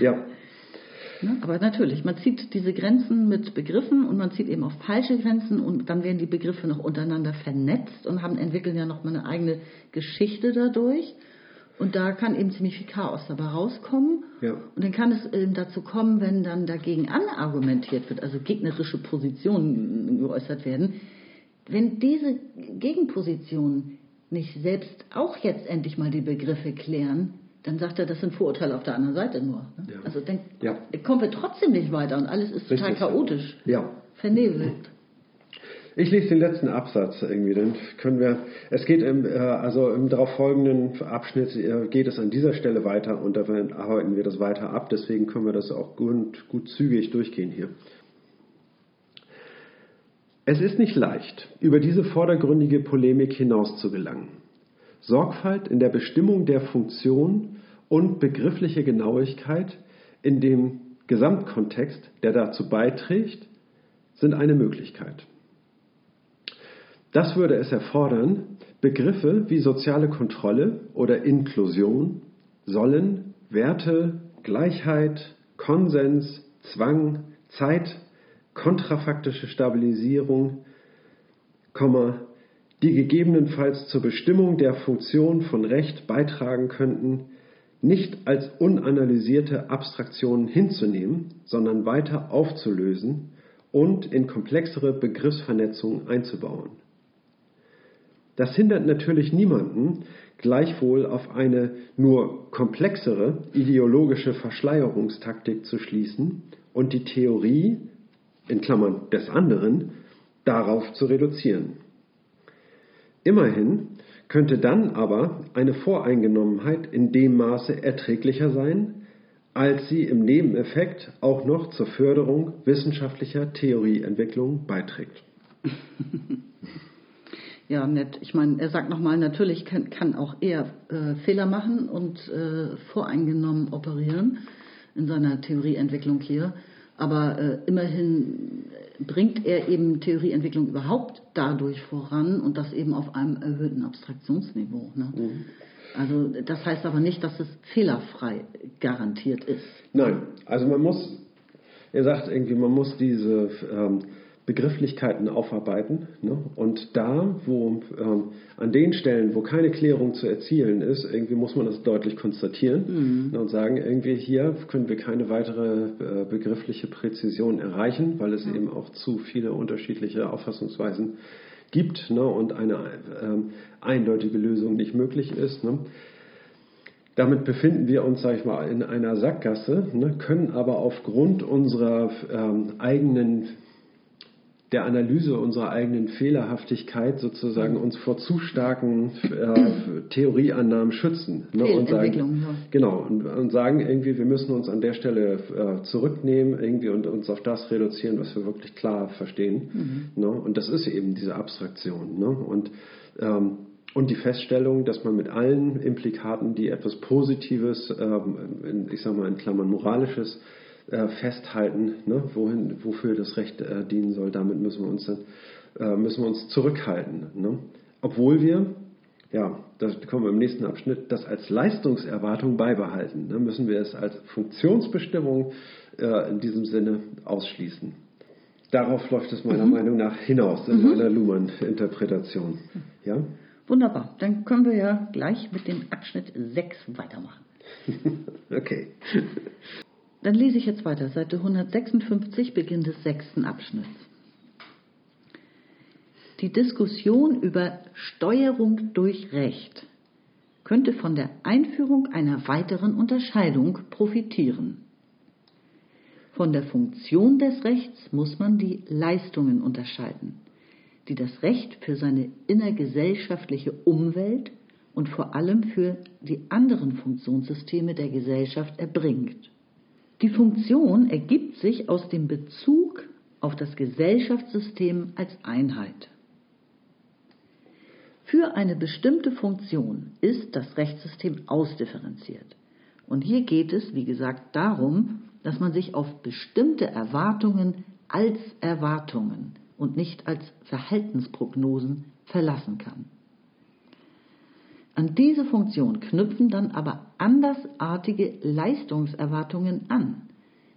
ja. ne? aber natürlich, man zieht diese Grenzen mit Begriffen und man zieht eben auch falsche Grenzen und dann werden die Begriffe noch untereinander vernetzt und haben, entwickeln ja noch mal eine eigene Geschichte dadurch. Und da kann eben ziemlich viel Chaos dabei rauskommen. Ja. Und dann kann es eben dazu kommen, wenn dann dagegen anargumentiert wird, also gegnerische Positionen geäußert werden, wenn diese Gegenpositionen nicht selbst auch jetzt endlich mal die Begriffe klären, dann sagt er, das sind Vorurteile auf der anderen Seite nur. Ne? Ja. Also dann Ja. kommen wir trotzdem nicht weiter und alles ist total Richtig. chaotisch, Ja. vernebelt. Ich lese den letzten Absatz irgendwie, dann können wir. Es geht im, äh, also im darauf folgenden Abschnitt äh, geht es an dieser Stelle weiter und da arbeiten wir das weiter ab. Deswegen können wir das auch gut, gut zügig durchgehen hier. Es ist nicht leicht, über diese vordergründige Polemik hinaus zu gelangen. Sorgfalt in der Bestimmung der Funktion und begriffliche Genauigkeit in dem Gesamtkontext, der dazu beiträgt, sind eine Möglichkeit. Das würde es erfordern, Begriffe wie soziale Kontrolle oder Inklusion sollen Werte, Gleichheit, Konsens, Zwang, Zeit, kontrafaktische Stabilisierung, die gegebenenfalls zur Bestimmung der Funktion von Recht beitragen könnten, nicht als unanalysierte Abstraktionen hinzunehmen, sondern weiter aufzulösen und in komplexere Begriffsvernetzungen einzubauen. Das hindert natürlich niemanden, gleichwohl auf eine nur komplexere ideologische Verschleierungstaktik zu schließen und die Theorie, in Klammern des anderen, darauf zu reduzieren. Immerhin könnte dann aber eine Voreingenommenheit in dem Maße erträglicher sein, als sie im Nebeneffekt auch noch zur Förderung wissenschaftlicher Theorieentwicklung beiträgt. Ja, nett. Ich meine, er sagt nochmal, natürlich kann, kann auch er äh, Fehler machen und äh, voreingenommen operieren in seiner Theorieentwicklung hier. Aber äh, immerhin bringt er eben Theorieentwicklung überhaupt dadurch voran und das eben auf einem erhöhten Abstraktionsniveau. Ne? Also das heißt aber nicht, dass es fehlerfrei garantiert ist. Nein, also man muss Er sagt irgendwie, man muss diese ähm, Begrifflichkeiten aufarbeiten. Ne? Und da, wo ähm, an den Stellen, wo keine Klärung zu erzielen ist, irgendwie muss man das deutlich konstatieren mhm. und sagen, irgendwie hier können wir keine weitere äh, begriffliche Präzision erreichen, weil es mhm. eben auch zu viele unterschiedliche Auffassungsweisen gibt ne? und eine ähm, eindeutige Lösung nicht möglich ist. Ne? Damit befinden wir uns, sage ich mal, in einer Sackgasse, ne, können aber aufgrund unserer ähm, eigenen der Analyse unserer eigenen Fehlerhaftigkeit sozusagen uns vor zu starken äh, Theorieannahmen schützen. Ne, und sagen, ja. Genau, und, und, sagen irgendwie, wir müssen uns an der Stelle äh, zurücknehmen irgendwie und uns auf das reduzieren, was wir wirklich klar verstehen. Mhm. Ne, und das ist eben diese Abstraktion. Ne, und ähm, und die Feststellung, dass man mit allen Implikaten, die etwas Positives, ähm, ich sage mal in Klammern moralisches, äh, festhalten, ne, wohin, wofür das Recht äh, dienen soll, damit müssen wir uns, dann, äh, müssen wir uns zurückhalten. Ne? Obwohl wir, ja, das kommen wir im nächsten Abschnitt, das als Leistungserwartung beibehalten. Ne, müssen wir es als Funktionsbestimmung äh, in diesem Sinne ausschließen. Darauf läuft es meiner mhm. Meinung nach hinaus in mhm. meiner Luhmann-Interpretation. Ja? Wunderbar, dann können wir ja gleich mit dem Abschnitt 6 weitermachen. okay. Dann lese ich jetzt weiter, Seite 156, Beginn des sechsten Abschnitts. Die Diskussion über Steuerung durch Recht könnte von der Einführung einer weiteren Unterscheidung profitieren. Von der Funktion des Rechts muss man die Leistungen unterscheiden die das Recht für seine innergesellschaftliche Umwelt und vor allem für die anderen Funktionssysteme der Gesellschaft erbringt. Die Funktion ergibt sich aus dem Bezug auf das Gesellschaftssystem als Einheit. Für eine bestimmte Funktion ist das Rechtssystem ausdifferenziert. Und hier geht es, wie gesagt, darum, dass man sich auf bestimmte Erwartungen als Erwartungen und nicht als Verhaltensprognosen verlassen kann. An diese Funktion knüpfen dann aber andersartige Leistungserwartungen an,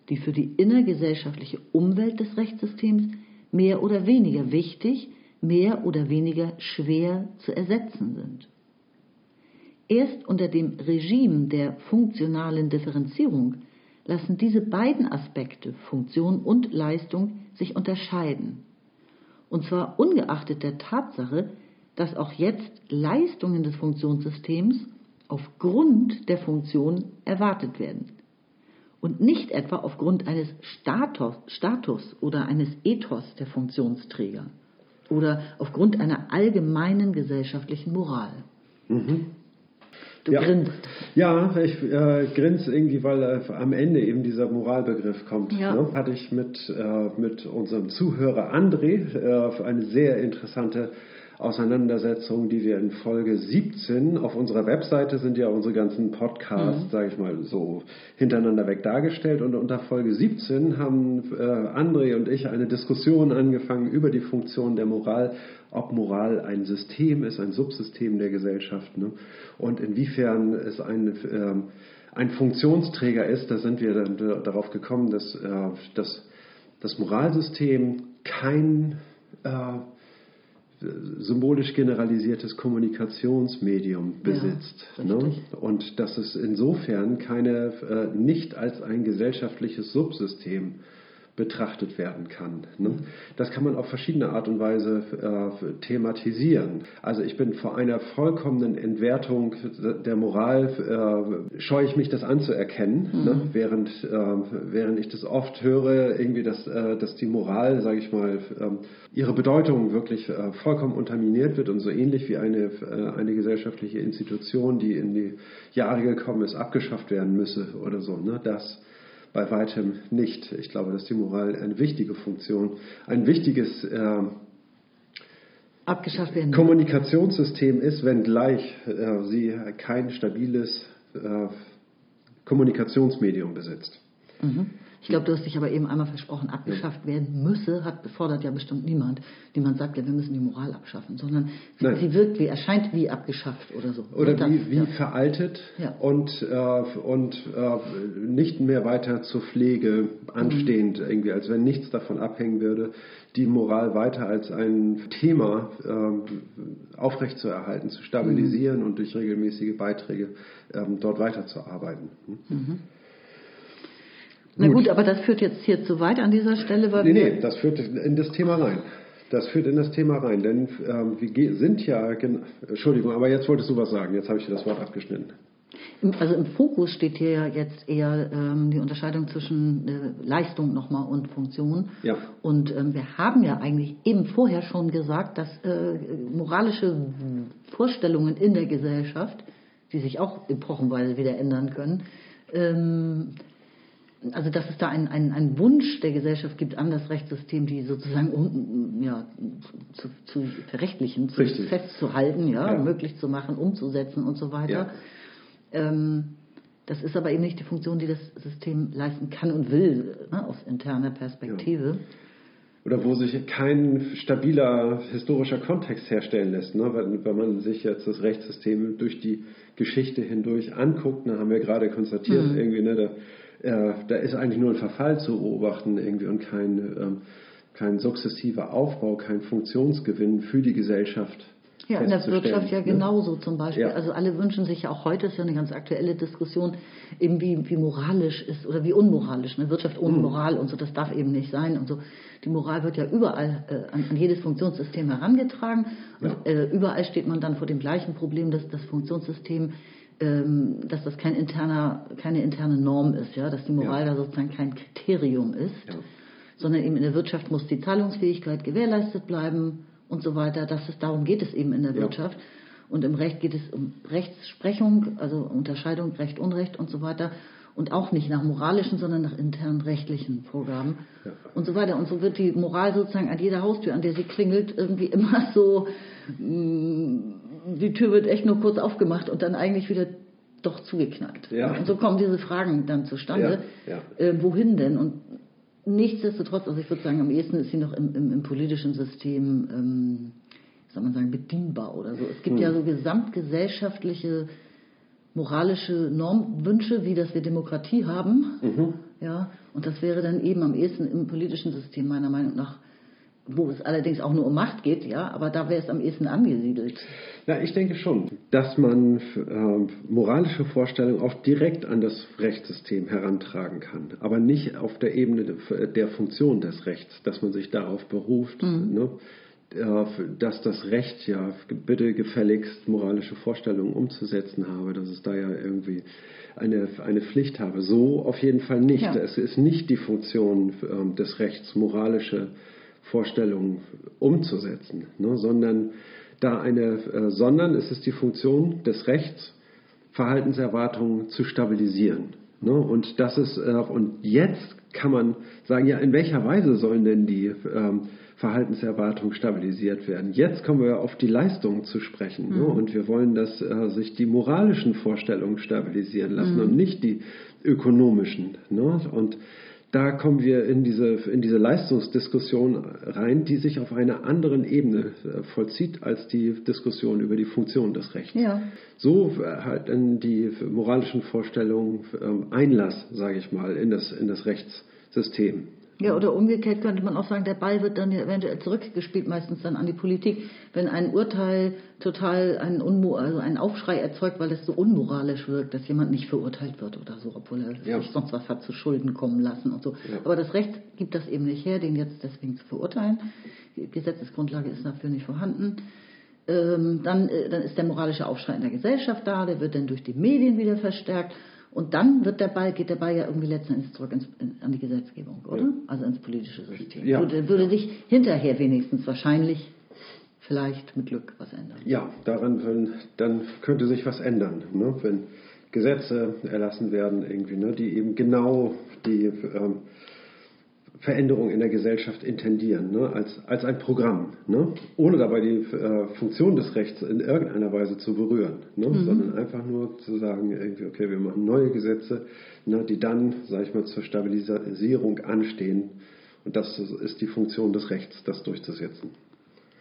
die für die innergesellschaftliche Umwelt des Rechtssystems mehr oder weniger wichtig, mehr oder weniger schwer zu ersetzen sind. Erst unter dem Regime der funktionalen Differenzierung lassen diese beiden Aspekte, Funktion und Leistung, sich unterscheiden und zwar ungeachtet der Tatsache, dass auch jetzt Leistungen des Funktionssystems aufgrund der Funktion erwartet werden und nicht etwa aufgrund eines Status, Status oder eines Ethos der Funktionsträger oder aufgrund einer allgemeinen gesellschaftlichen Moral. Mhm. Du ja. grinst. Ja, ich äh, grinse irgendwie, weil äh, am Ende eben dieser Moralbegriff kommt. Ja. Ne? Hatte ich mit, äh, mit unserem Zuhörer André äh, eine sehr interessante Auseinandersetzung, die wir in Folge 17 auf unserer Webseite sind ja unsere ganzen Podcasts, mhm. sage ich mal, so hintereinander weg dargestellt. Und unter Folge 17 haben äh, André und ich eine Diskussion angefangen über die Funktion der Moral, ob Moral ein System ist, ein Subsystem der Gesellschaft ne? und inwiefern es ein, äh, ein Funktionsträger ist. Da sind wir dann darauf gekommen, dass, äh, dass das Moralsystem kein äh, symbolisch generalisiertes Kommunikationsmedium besitzt. Ja, ne? Und dass es insofern keine, äh, nicht als ein gesellschaftliches Subsystem betrachtet werden kann. Ne? Das kann man auf verschiedene Art und Weise äh, thematisieren. Also ich bin vor einer vollkommenen Entwertung der Moral, äh, scheue ich mich das anzuerkennen, mhm. ne? während, äh, während ich das oft höre, irgendwie, dass, äh, dass die Moral, sage ich mal, ähm, ihre Bedeutung wirklich äh, vollkommen unterminiert wird und so ähnlich wie eine, äh, eine gesellschaftliche Institution, die in die Jahre gekommen ist, abgeschafft werden müsse oder so. Ne? Das bei weitem nicht. Ich glaube, dass die Moral eine wichtige Funktion, ein wichtiges äh, abgeschafft werden. Kommunikationssystem ist, wenngleich äh, sie kein stabiles äh, Kommunikationsmedium besitzt. Mhm. Ich glaube, du hast dich aber eben einmal versprochen, abgeschafft werden müsse, hat fordert ja bestimmt niemand. Niemand sagt ja, wir müssen die Moral abschaffen, sondern sie, sie wirkt wie, erscheint wie abgeschafft oder so. Oder Das, wie, wie ja. veraltet Ja. und, äh, und äh, nicht mehr weiter zur Pflege anstehend, Mhm. irgendwie, als wenn nichts davon abhängen würde, die Moral weiter als ein Thema äh, aufrechtzuerhalten, zu stabilisieren Mhm. und durch regelmäßige Beiträge ähm, dort weiterzuarbeiten. Hm? Na gut, aber das führt jetzt hier zu weit an dieser Stelle, weil Nee, nee, das führt in das Thema rein. Das führt in das Thema rein, denn ähm, wir sind ja, Entschuldigung, aber jetzt wolltest du was sagen, jetzt habe ich dir das Wort abgeschnitten. Also im Fokus steht hier ja jetzt eher ähm, die Unterscheidung zwischen äh, Leistung nochmal und Funktion. Ja. Und ähm, wir haben ja eigentlich eben vorher schon gesagt, dass äh, moralische Vorstellungen in der Gesellschaft, die sich auch epochenweise wieder ändern können, ähm, also dass es da einen, einen, einen Wunsch der Gesellschaft gibt an das Rechtssystem, die sozusagen um, ja, zu, zu verrechtlichen, zu Richtig. festzuhalten, ja, Ja. möglich zu machen, umzusetzen und so weiter. Ja. Ähm, das ist aber eben nicht die Funktion, die das System leisten kann und will, ne, aus interner Perspektive. Oder wo sich kein stabiler historischer Kontext herstellen lässt. Ne? Wenn, wenn man sich jetzt das Rechtssystem durch die Geschichte hindurch anguckt, dann haben wir gerade konstatiert, Mhm. irgendwie, ne, da, äh, da ist eigentlich nur ein Verfall zu beobachten irgendwie und kein, ähm, kein sukzessiver Aufbau, kein Funktionsgewinn für die Gesellschaft. Ja, in der Wirtschaft ja ne? genauso zum Beispiel. Ja. Also alle wünschen sich ja auch heute, ist ja eine ganz aktuelle Diskussion, eben wie, wie moralisch ist oder wie unmoralisch. Eine Wirtschaft ohne Moral und so, das darf eben nicht sein und so. Die Moral wird ja überall äh, an, an jedes Funktionssystem herangetragen und Ja. äh, überall steht man dann vor dem gleichen Problem, dass das Funktionssystem ähm, dass das kein interner, keine interne Norm ist, ja, dass die Moral Ja. da sozusagen kein Kriterium ist Ja. sondern eben in der Wirtschaft muss die Zahlungsfähigkeit gewährleistet bleiben und so weiter. Das ist, darum geht es eben in der. Wirtschaft. Und im Recht geht es um Rechtsprechung, also Unterscheidung Recht, Unrecht und so weiter. Und auch nicht nach moralischen, sondern nach internen rechtlichen Vorgaben Ja. und so weiter. Und so wird die Moral sozusagen an jeder Haustür, an der sie klingelt, irgendwie immer so, mh, die Tür wird echt nur kurz aufgemacht und dann eigentlich wieder doch zugeknackt. Ja. Und so kommen diese Fragen dann zustande. Ja, Äh, wohin denn? Und nichtsdestotrotz, also ich würde sagen, am ehesten ist sie noch im, im, im politischen System, ähm, soll man sagen, bedienbar oder so. Es gibt Hm. ja so gesamtgesellschaftliche moralische Normwünsche, wie dass wir Demokratie haben. Mhm. Ja, und das wäre dann eben am ehesten im politischen System meiner Meinung nach, wo es allerdings auch nur um Macht geht, ja, aber da wäre es am ehesten angesiedelt. Ja, ich denke schon, dass man äh, moralische Vorstellungen auch direkt an das Rechtssystem herantragen kann, aber nicht auf der Ebene der, Funktion des Rechts, dass man sich darauf beruft, ne, äh, dass das Recht ja bitte gefälligst moralische Vorstellungen umzusetzen habe, dass es da ja irgendwie eine, eine Pflicht habe. So auf jeden Fall nicht. Ja. Es ist nicht die Funktion ähm, des Rechts, moralische Vorstellungen umzusetzen, ne, sondern da eine, äh, sondern es ist die Funktion des Rechts, Verhaltenserwartungen zu stabilisieren. Ne? Und das ist äh, und jetzt kann man sagen, ja, in welcher Weise sollen denn die ähm, Verhaltenserwartungen stabilisiert werden? Jetzt kommen wir auf die Leistungen zu sprechen. Ne? Und wir wollen, dass äh, sich die moralischen Vorstellungen stabilisieren lassen und nicht die ökonomischen. Ne? Und da kommen wir in diese, in diese Leistungsdiskussion rein, die sich auf einer anderen Ebene äh, vollzieht als die Diskussion über die Funktion des Rechts. Ja. So äh, halt in die moralischen Vorstellungen ähm, Einlass, sage ich mal, in das, in das Rechtssystem. Ja, oder umgekehrt könnte man auch sagen, der Ball wird dann ja eventuell zurückgespielt, meistens dann an die Politik, wenn ein Urteil total einen, Unmo also einen Aufschrei erzeugt, weil es so unmoralisch wirkt, dass jemand nicht verurteilt wird oder so, obwohl er Ja. sich sonst was hat zu Schulden kommen lassen und so. Ja. Aber das Recht gibt das eben nicht her, den jetzt deswegen zu verurteilen. Die Gesetzesgrundlage ist dafür nicht vorhanden. Ähm, dann, äh, dann ist der moralische Aufschrei in der Gesellschaft da, der wird dann durch die Medien wieder verstärkt. Und dann wird der Ball, geht der Ball ja irgendwie letzten Endes zurück ins, in, an die Gesetzgebung, oder? Ja. Also ins politische System. Ja. Würde, würde sich hinterher wenigstens wahrscheinlich vielleicht mit Glück was ändern. Ja, daran wenn, dann könnte sich was ändern, ne? wenn Gesetze erlassen werden, irgendwie, ne? die eben genau die ähm, Veränderung in der Gesellschaft intendieren, ne? als, als ein Programm, ne? ohne dabei die äh, Funktion des Rechts in irgendeiner Weise zu berühren, ne? mhm. sondern einfach nur zu sagen, irgendwie, okay, wir machen neue Gesetze, ne? die dann, sage ich mal, zur Stabilisierung anstehen. Und das ist die Funktion des Rechts, das durchzusetzen.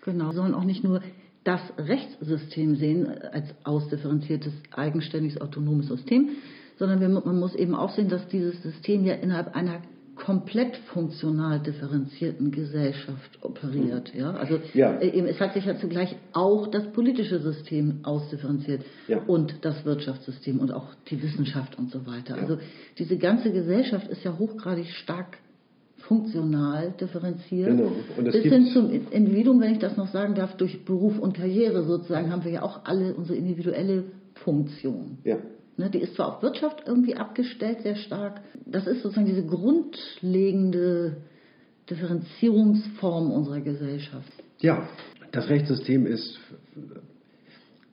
Genau, wir sollen auch nicht nur das Rechtssystem sehen als ausdifferenziertes, eigenständiges, autonomes System, sondern wir, man muss eben auch sehen, dass dieses System ja innerhalb einer komplett funktional differenzierten Gesellschaft operiert. Ja? Also ja. Äh, es hat sich ja zugleich auch das politische System ausdifferenziert ja. und das Wirtschaftssystem und auch die Wissenschaft und so weiter. Ja. Also diese ganze Gesellschaft ist ja hochgradig stark funktional differenziert. Genau. Und Bis hin zum Individuum, wenn ich das noch sagen darf, durch Beruf und Karriere sozusagen haben wir ja auch alle unsere individuelle Funktion. Ja. Ne, die ist zwar auf Wirtschaft irgendwie abgestellt, sehr stark. Das ist sozusagen diese grundlegende Differenzierungsform unserer Gesellschaft. Ja, das Rechtssystem ist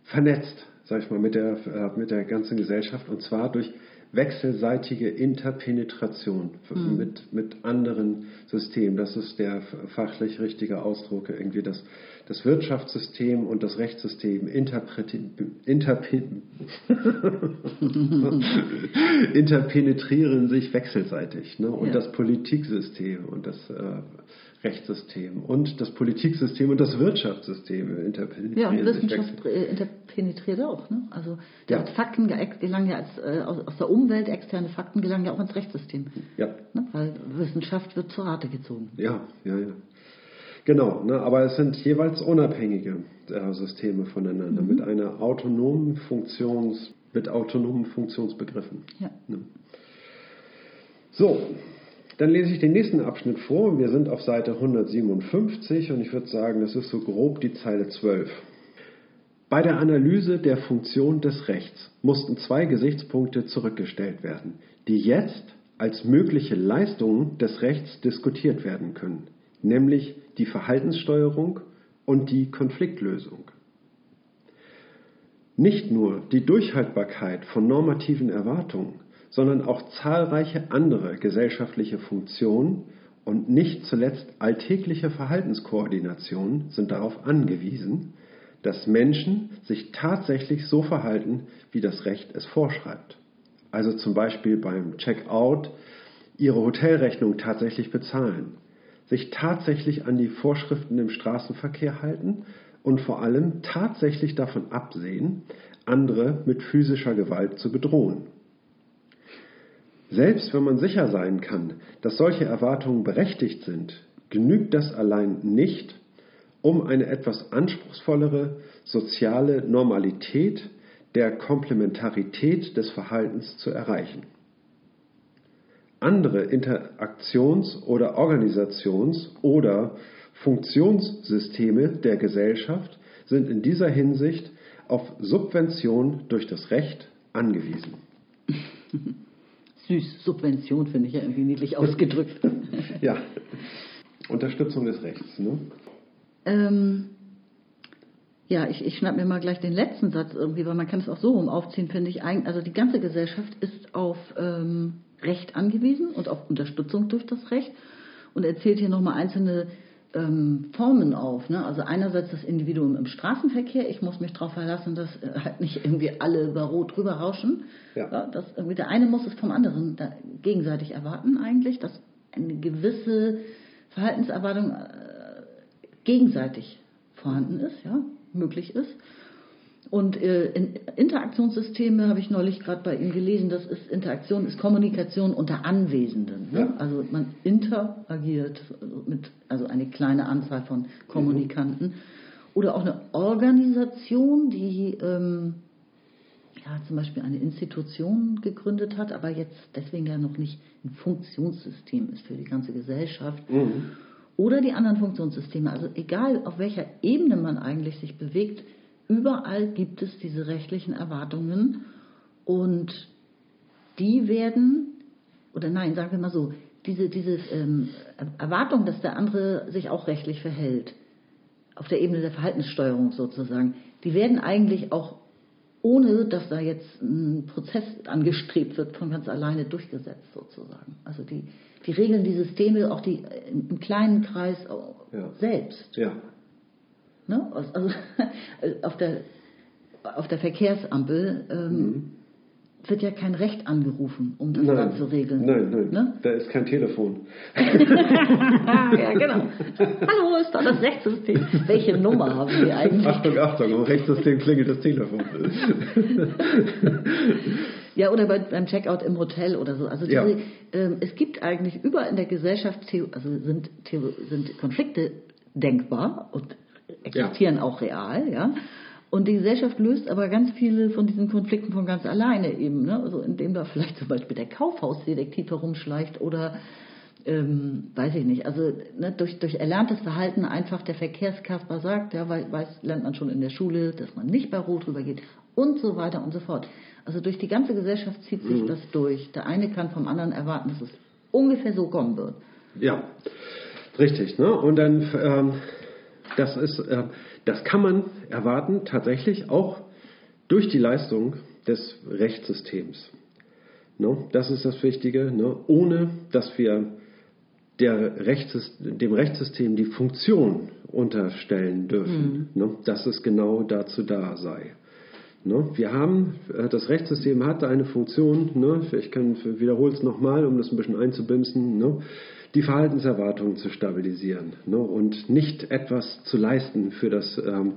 vernetzt, sag ich mal, mit der, äh, mit der ganzen Gesellschaft und zwar durch wechselseitige Interpenetration mhm. mit, mit anderen Systemen. Das ist der fachlich richtige Ausdruck, irgendwie das, das Wirtschaftssystem und das Rechtssystem interpenetrieren sich wechselseitig. Ne? Und ja. das Politiksystem und das äh, Rechtssystem und das Politiksystem und das Wirtschaftssystem interpenetrieren. Ja, und Wissenschaft äh, interpenetriert auch. Ne? Also ja. Fakten gelangen ja als, äh, aus der Umwelt, externe Fakten gelangen ja auch ins Rechtssystem. Ja. Ne? Weil Wissenschaft wird zur Rate gezogen. Ja, ja, ja. Genau, ne? aber es sind jeweils unabhängige äh, Systeme voneinander mhm. mit einer autonomen Funktions, mit autonomen Funktionsbegriffen. Ja. Ne? So, dann lese ich den nächsten Abschnitt vor. Wir sind auf Seite 157 und ich würde sagen, das ist so grob die Zeile 12. Bei der Analyse der Funktion des Rechts mussten zwei Gesichtspunkte zurückgestellt werden, die jetzt als mögliche Leistungen des Rechts diskutiert werden können, nämlich die Verhaltenssteuerung und die Konfliktlösung. Nicht nur die Durchhaltbarkeit von normativen Erwartungen sondern auch zahlreiche andere gesellschaftliche Funktionen und nicht zuletzt alltägliche Verhaltenskoordinationen sind darauf angewiesen, dass Menschen sich tatsächlich so verhalten, wie das Recht es vorschreibt. Also zum Beispiel beim Checkout ihre Hotelrechnung tatsächlich bezahlen, sich tatsächlich an die Vorschriften im Straßenverkehr halten und vor allem tatsächlich davon absehen, andere mit physischer Gewalt zu bedrohen. Selbst wenn man sicher sein kann, dass solche Erwartungen berechtigt sind, genügt das allein nicht, um eine etwas anspruchsvollere soziale Normalität der Komplementarität des Verhaltens zu erreichen. Andere Interaktions- oder Organisations- oder Funktionssysteme der Gesellschaft sind in dieser Hinsicht auf Subvention durch das Recht angewiesen. süß. Subvention finde ich ja irgendwie niedlich ausgedrückt. ja. Unterstützung des Rechts, ne? Ähm, ja, ich, ich schnapp mir mal gleich den letzten Satz irgendwie, weil man kann es auch so rum aufziehen, finde ich. Also die ganze Gesellschaft ist auf ähm, Recht angewiesen und auf Unterstützung durch das Recht und erzählt hier nochmal einzelne ähm, Formen auf. Ne? Also einerseits das Individuum im Straßenverkehr. Ich muss mich darauf verlassen, dass äh, halt nicht irgendwie alle über Rot drüber rauschen. Ja. Ja, dass irgendwie der eine muss es vom anderen gegenseitig erwarten eigentlich, dass eine gewisse Verhaltenserwartung äh, gegenseitig vorhanden ist, ja, möglich ist. Und äh, in Interaktionssysteme habe ich neulich gerade bei ihm gelesen, das ist Interaktion, ist Kommunikation unter Anwesenden. Ne? Ja. Also man interagiert mit also eine kleine Anzahl von Kommunikanten. Mhm. Oder auch eine Organisation, die ähm, ja, zum Beispiel eine Institution gegründet hat, aber jetzt deswegen ja noch nicht ein Funktionssystem ist für die ganze Gesellschaft. Mhm. Oder die anderen Funktionssysteme. Also egal auf welcher Ebene man eigentlich sich bewegt, Überall gibt es diese rechtlichen Erwartungen und die werden, oder nein, sagen wir mal so, diese, diese ähm, Erwartung, dass der andere sich auch rechtlich verhält, auf der Ebene der Verhaltenssteuerung sozusagen, die werden eigentlich auch ohne dass da jetzt ein Prozess angestrebt wird, von ganz alleine durchgesetzt sozusagen. Also die, die regeln die Systeme auch die im kleinen Kreis Ja. selbst. Ja. Ne? Also auf der, auf der Verkehrsampel ähm, wird ja kein Recht angerufen, um das dann zu regeln. Nein, nein. Ne? Da ist kein Telefon. ja, genau. Hallo, ist da das Rechtssystem? Welche Nummer haben wir eigentlich? Achtung, Achtung, im Rechtssystem klingelt das Telefon. Ja, oder bei, beim Checkout im Hotel oder so. Also diese, Ja. ähm, es gibt eigentlich überall in der Gesellschaft, also sind, sind Konflikte denkbar und existieren auch real, ja. Und die Gesellschaft löst aber ganz viele von diesen Konflikten von ganz alleine eben, ne? Also indem da vielleicht zum Beispiel der Kaufhausdetektiv herumschleicht oder ähm, weiß ich nicht, also ne, durch, durch erlerntes Verhalten einfach der Verkehrskasper sagt, ja, weiß, lernt man schon in der Schule, dass man nicht bei Rot rüber geht und so weiter und so fort. Also durch die ganze Gesellschaft zieht sich das durch. Der eine kann vom anderen erwarten, dass es ungefähr so kommen wird. Ja, richtig. Ne? Und dann, ähm, das ist, äh, das kann man erwarten, tatsächlich auch durch die Leistung des Rechtssystems. Ne? Das ist das Wichtige, ne? ohne dass wir der Rechtssys dem Rechtssystem die Funktion unterstellen dürfen, ne? dass es genau dazu da sei. Wir haben, äh, das Rechtssystem hat eine Funktion, ich kann, wiederhole es nochmal, um das ein bisschen einzubimsen? Die Verhaltenserwartungen zu stabilisieren ne? und nicht etwas zu leisten für das, ähm,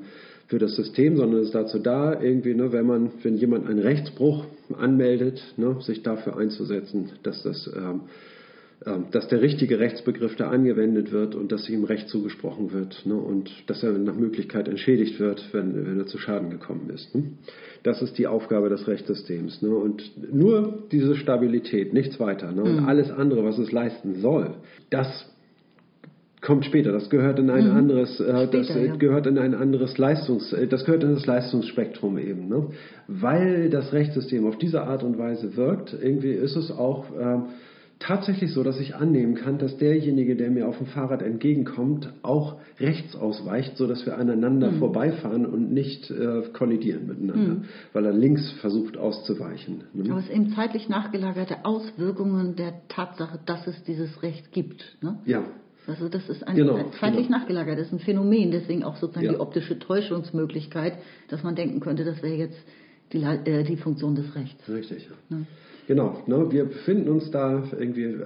für das System, sondern es ist dazu da, irgendwie, ne, wenn man, wenn jemand einen Rechtsbruch anmeldet, ne, sich dafür einzusetzen, dass das ähm, dass der richtige Rechtsbegriff da angewendet wird und dass ihm Recht zugesprochen wird ne, und dass er nach Möglichkeit entschädigt wird, wenn, wenn er zu Schaden gekommen ist. Ne. Das ist die Aufgabe des Rechtssystems. Ne, und nur diese Stabilität, nichts weiter. Ne, und alles andere, was es leisten soll, das kommt später. Das gehört in ein anderes, äh, das Später, äh, ja. gehört in ein anderes Leistungs, äh, das gehört in das Leistungsspektrum eben. Ne? Weil das Rechtssystem auf diese Art und Weise wirkt, irgendwie ist es auch ähm, tatsächlich so, dass ich annehmen kann, dass derjenige, der mir auf dem Fahrrad entgegenkommt, auch rechts ausweicht, so dass wir aneinander vorbeifahren und nicht äh, kollidieren miteinander, weil er links versucht auszuweichen. Ne? Aber es sind eben zeitlich nachgelagerte Auswirkungen der Tatsache, dass es dieses Recht gibt. Ne? Ja, Also das ist ein, Genau, zeitlich genau. nachgelagert, das ist ein Phänomen, deswegen auch sozusagen Ja. die optische Täuschungsmöglichkeit, dass man denken könnte, das wäre jetzt die, äh, die Funktion des Rechts. Richtig. Genau, ne, wir befinden uns da irgendwie,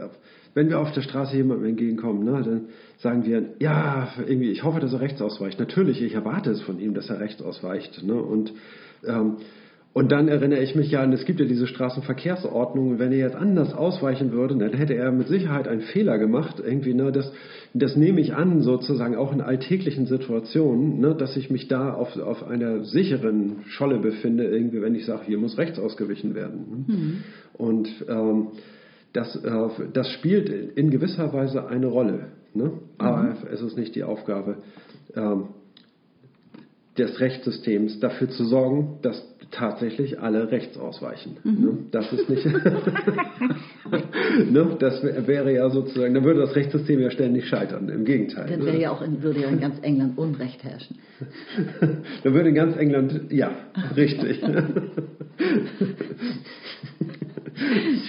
wenn wir auf der Straße jemandem entgegenkommen, ne, dann sagen wir, ja, irgendwie, ich hoffe, dass er rechts ausweicht. Natürlich, ich erwarte es von ihm, dass er rechts ausweicht. Ne, und, ähm, und dann erinnere ich mich ja an, es gibt ja diese Straßenverkehrsordnung, wenn er jetzt anders ausweichen würde, dann hätte er mit Sicherheit einen Fehler gemacht. Irgendwie, ne, das, das nehme ich an, sozusagen auch in alltäglichen Situationen, ne, dass ich mich da auf, auf einer sicheren Scholle befinde, irgendwie, wenn ich sage, hier muss rechts ausgewichen werden. Ne? Und ähm, das, äh, das spielt in gewisser Weise eine Rolle. Ne? Aber es ist nicht die Aufgabe ähm, des Rechtssystems, dafür zu sorgen, dass tatsächlich alle rechts ausweichen. Ne? Das ist nicht. ne? Das wär- wäre ja sozusagen, dann würde das Rechtssystem ja ständig scheitern. Im Gegenteil. Dann wäre ja auch in, würde ja in ganz England Unrecht herrschen. Dann würde in ganz England, ja, richtig.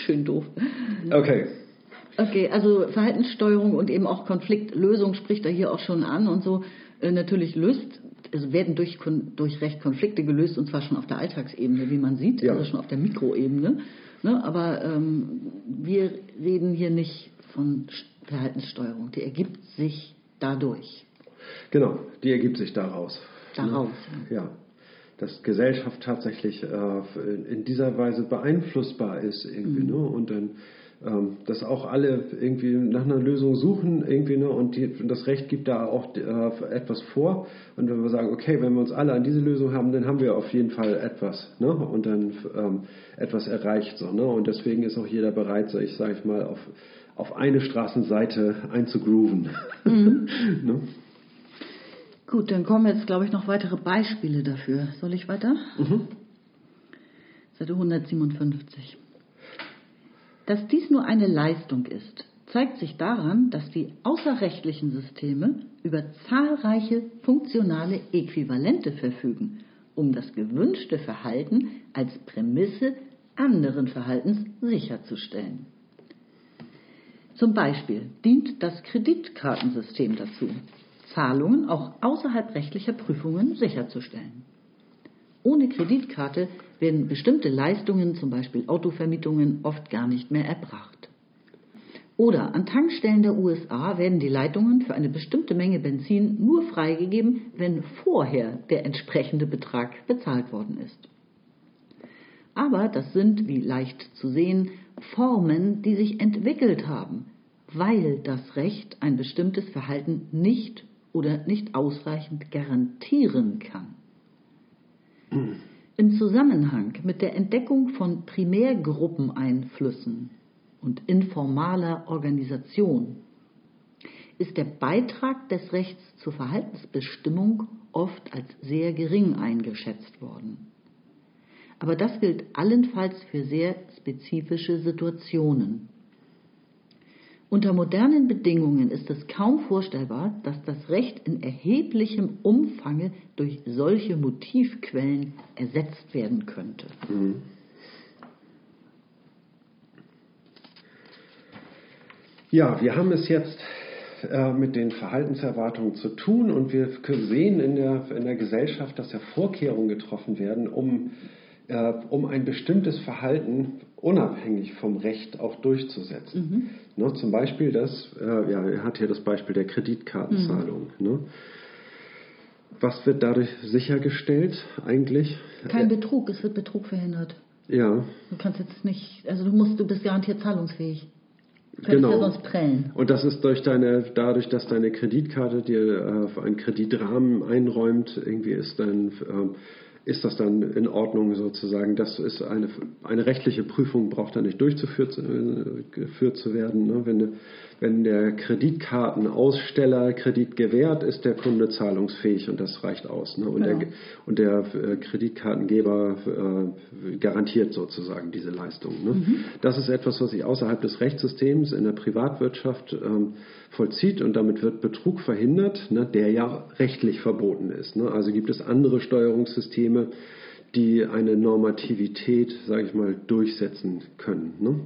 Schön doof. Okay. Okay, also Verhaltenssteuerung und eben auch Konfliktlösung spricht er hier auch schon an und so. Äh, natürlich löst, also werden durch, durch Recht Konflikte gelöst und zwar schon auf der Alltagsebene, wie man sieht, Ja. also schon auf der Mikroebene. Ne? Aber ähm, wir reden hier nicht von Verhaltenssteuerung, die ergibt sich dadurch. Genau, die ergibt sich daraus. Daraus, Ja, dass Gesellschaft tatsächlich äh, in dieser Weise beeinflussbar ist irgendwie, ne? Und dann, ähm, dass auch alle irgendwie nach einer Lösung suchen irgendwie, ne? Und die, das Recht gibt da auch äh, etwas vor. Und wenn wir sagen, okay, wenn wir uns alle an diese Lösung haben, dann haben wir auf jeden Fall etwas, ne? Und dann ähm, etwas erreicht, so, ne? Und deswegen ist auch jeder bereit, so ich sage ich mal, auf auf eine Straßenseite einzugrooven. ne? Gut, dann kommen jetzt, glaube ich, noch weitere Beispiele dafür. Soll ich weiter? Seite 157. Dass dies nur eine Leistung ist, zeigt sich daran, dass die außerrechtlichen Systeme über zahlreiche funktionale Äquivalente verfügen um das gewünschte Verhalten als Prämisse anderen Verhaltens sicherzustellen. Zum Beispiel dient das Kreditkartensystem dazu, Zahlungen auch außerhalb rechtlicher Prüfungen sicherzustellen. Ohne Kreditkarte werden bestimmte Leistungen, zum Beispiel Autovermietungen, oft gar nicht mehr erbracht. Oder an Tankstellen der USA werden die Leitungen für eine bestimmte Menge Benzin nur freigegeben, wenn vorher der entsprechende Betrag bezahlt worden ist. Aber das sind, wie leicht zu sehen, Formen, die sich entwickelt haben, weil das Recht ein bestimmtes Verhalten nicht oder nicht ausreichend garantieren kann. Im Zusammenhang mit der Entdeckung von Primärgruppeneinflüssen und informaler Organisation ist der Beitrag des Rechts zur Verhaltensbestimmung oft als sehr gering eingeschätzt worden. Aber das gilt allenfalls für sehr spezifische Situationen. Unter modernen Bedingungen ist es kaum vorstellbar, dass das Recht in erheblichem Umfange durch solche Motivquellen ersetzt werden könnte. Mhm. Ja, wir haben es jetzt äh, mit den Verhaltenserwartungen zu tun und wir sehen in der, in der Gesellschaft, dass ja Vorkehrungen getroffen werden, um, äh, um ein bestimmtes Verhalten unabhängig vom Recht auch durchzusetzen. Mhm. Ne, zum Beispiel das, äh, ja, er hat hier das Beispiel der Kreditkartenzahlung. Mhm. Ne? Was wird dadurch sichergestellt eigentlich? Kein Betrug, es wird Betrug verhindert. Ja. Du kannst jetzt nicht, also du musst, du bist garantiert zahlungsfähig. Genau. Ja sonst prellen. Und das ist durch deine, dadurch, dass deine Kreditkarte dir äh, einen Kreditrahmen einräumt, irgendwie ist dann äh, ist das dann in Ordnung sozusagen. Das ist eine, eine rechtliche Prüfung, braucht da nicht durchgeführt äh, zu werden. Ne? Wenn, wenn der Kreditkartenaussteller Kredit gewährt, ist der Kunde zahlungsfähig und das reicht aus. Ne? Und, genau. der, und der äh, Kreditkartengeber äh, garantiert sozusagen diese Leistung. Ne? Mhm. Das ist etwas, was sich außerhalb des Rechtssystems in der Privatwirtschaft ähm, vollzieht und damit wird Betrug verhindert, ne, der ja rechtlich verboten ist. Ne? Also gibt es andere Steuerungssysteme, die eine Normativität, sage ich mal, durchsetzen können. Ne?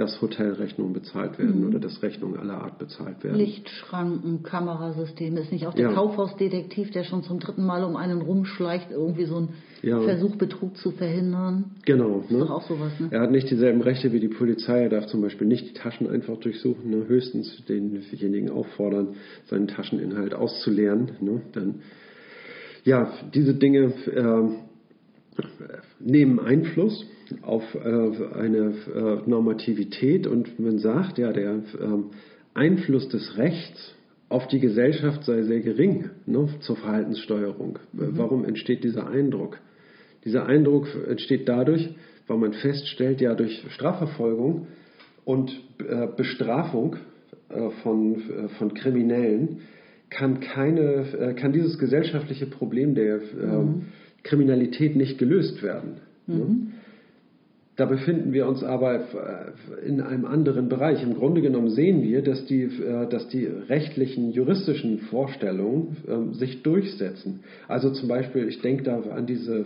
Dass Hotelrechnungen bezahlt werden mhm. oder dass Rechnungen aller Art bezahlt werden. Lichtschranken, Kamerasysteme. Ist nicht auch der ja. Kaufhausdetektiv, der schon zum dritten Mal um einen rumschleicht, irgendwie so ein ja. Versuch, Betrug zu verhindern? Genau. Ist ne? doch auch sowas, ne? Er hat nicht dieselben Rechte wie die Polizei. Er darf zum Beispiel nicht die Taschen einfach durchsuchen. Ne? Höchstens denjenigen auffordern, seinen Tascheninhalt auszuleeren. Ne? Dann, ja, diese Dinge äh, nehmen Einfluss auf äh, eine äh, Normativität und man sagt, ja, der ähm, Einfluss des Rechts auf die Gesellschaft sei sehr gering ne, zur Verhaltenssteuerung. Mhm. Warum entsteht dieser Eindruck? Dieser Eindruck entsteht dadurch, weil man feststellt, ja, durch Strafverfolgung und äh, Bestrafung von, von Kriminellen kann, keine, kann dieses gesellschaftliche Problem der mhm. Kriminalität nicht gelöst werden. Mhm. Ne? Da befinden wir uns aber äh, in einem anderen Bereich. Im Grunde genommen sehen wir, dass die, äh, dass die rechtlichen, juristischen Vorstellungen ähm, sich durchsetzen. Also zum Beispiel, ich denke da an diese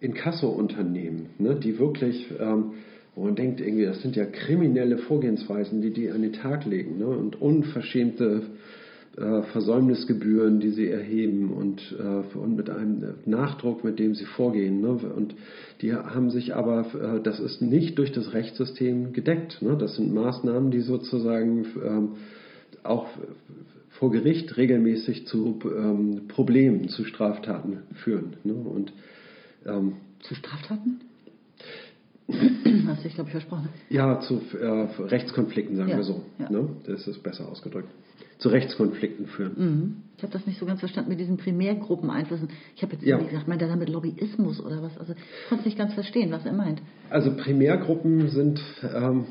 Inkasso-Unternehmen, ne, die wirklich, ähm, wo man denkt, irgendwie, das sind ja kriminelle Vorgehensweisen, die die an den Tag legen ne, und unverschämte äh, Versäumnisgebühren, die sie erheben und, äh, und mit einem Nachdruck, mit dem sie vorgehen. Ne? Und die haben sich aber, äh, das ist nicht durch das Rechtssystem gedeckt. Ne? Das sind Maßnahmen, die sozusagen ähm, auch vor Gericht regelmäßig zu ähm, Problemen, zu Straftaten führen. Ne? Und, ähm, zu Straftaten? Hast du dich, glaube ich, versprochen. Ja, zu äh, Rechtskonflikten, sagen ja, wir so. Ja. Ne? Das ist besser ausgedrückt zu Rechtskonflikten führen. Mhm. Ich habe das nicht so ganz verstanden mit diesen Primärgruppeneinflüssen. Ich habe jetzt ja. gesagt, meint er damit Lobbyismus oder was? Also ich konnte nicht ganz verstehen, was er meint. Also Primärgruppen sind, ähm,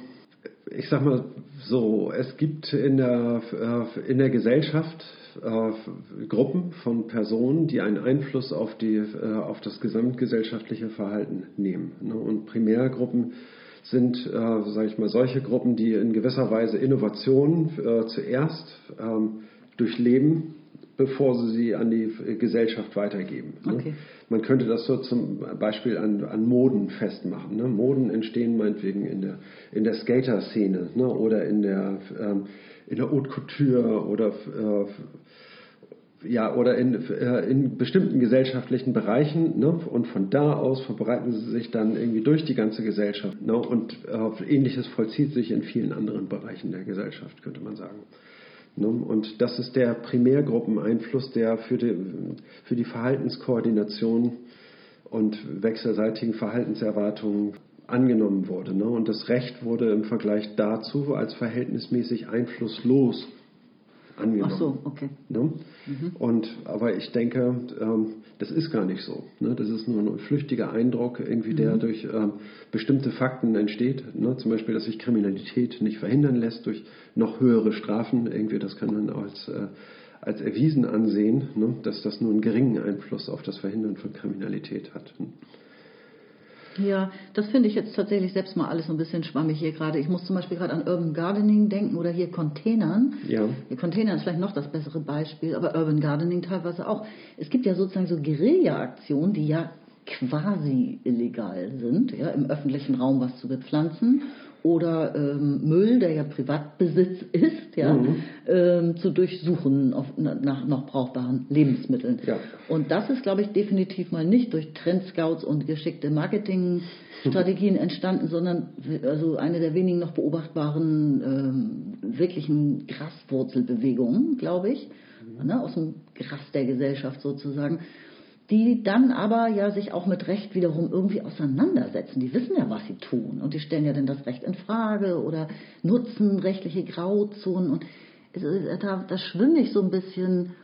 ich sag mal so, es gibt in der, äh, in der Gesellschaft äh, Gruppen von Personen, die einen Einfluss auf, die, äh, auf das gesamtgesellschaftliche Verhalten nehmen. Ne? Und Primärgruppen sind, äh, sage ich mal, solche Gruppen, die in gewisser Weise Innovationen äh, zuerst ähm, durchleben bevor sie sie an die Gesellschaft weitergeben. Ne? Okay. Man könnte das so zum Beispiel an, an Moden festmachen. Ne? Moden entstehen meinetwegen in der, in der Skater-Szene ne? oder in der, ähm, in der Haute Couture oder äh, ja, oder in, äh, in bestimmten gesellschaftlichen Bereichen ne? und von da aus verbreiten sie sich dann irgendwie durch die ganze Gesellschaft ne? und äh, ähnliches vollzieht sich in vielen anderen Bereichen der Gesellschaft, könnte man sagen. Ne? Und das ist der Primärgruppeneinfluss, der für die, für die Verhaltenskoordination und wechselseitigen Verhaltenserwartungen angenommen wurde. Ne? Und das Recht wurde im Vergleich dazu als verhältnismäßig einflusslos angenommen. Ach so, okay. Ne? Und, aber ich denke, ähm, das ist gar nicht so. Ne? Das ist nur ein flüchtiger Eindruck, irgendwie, der durch ähm, bestimmte Fakten entsteht. Ne? Zum Beispiel, dass sich Kriminalität nicht verhindern lässt durch noch höhere Strafen. Irgendwie, das kann man als, äh, als erwiesen ansehen, ne? dass das nur einen geringen Einfluss auf das Verhindern von Kriminalität hat. Ja, das finde ich jetzt tatsächlich selbst mal alles so ein bisschen schwammig hier gerade. Ich muss zum Beispiel gerade an Urban Gardening denken oder hier Containern. Ja. Die Container ist vielleicht noch das bessere Beispiel, aber Urban Gardening teilweise auch. Es gibt ja sozusagen so Guerilla-Aktionen, die ja quasi illegal sind, ja, im öffentlichen Raum was zu bepflanzen oder ähm, Müll, der ja Privatbesitz ist, ja, ähm, zu durchsuchen auf, nach noch brauchbaren Lebensmitteln. Ja. Und das ist, glaube ich, definitiv mal nicht durch Trendscouts und geschickte Marketingstrategien entstanden, sondern also eine der wenigen noch beobachtbaren ähm, wirklichen Graswurzelbewegungen, glaube ich, ne, aus dem Gras der Gesellschaft sozusagen die dann aber ja sich auch mit Recht wiederum irgendwie auseinandersetzen. Die wissen ja, was sie tun und die stellen ja dann das Recht in Frage oder nutzen rechtliche Grauzonen und da, da schwimme ich so ein bisschen.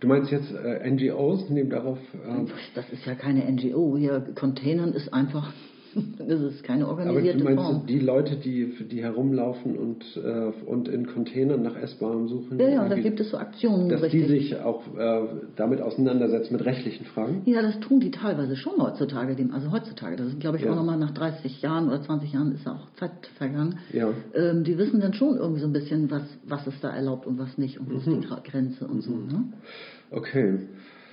Du meinst jetzt äh, NGOs, nehmen darauf. Äh, Das ist ja keine NGO. Hier Containern ist einfach, das ist keine aber organisierte du meinst Form. die Leute, die, die herumlaufen und, äh, und in Containern nach Essbarem suchen? Ja, ja, da gibt es so Aktionen, Dass die richtig. sich auch äh, damit auseinandersetzen mit rechtlichen Fragen? Ja, das tun die teilweise schon heutzutage. Also heutzutage, das ist glaube ich Ja. auch nochmal nach 30 Jahren oder 20 Jahren ist ja auch Zeit vergangen. Ja. Ähm, die wissen dann schon irgendwie so ein bisschen, was, was ist da erlaubt und was nicht und wo ist Mhm. die Gra- Grenze und so. Ne? Okay.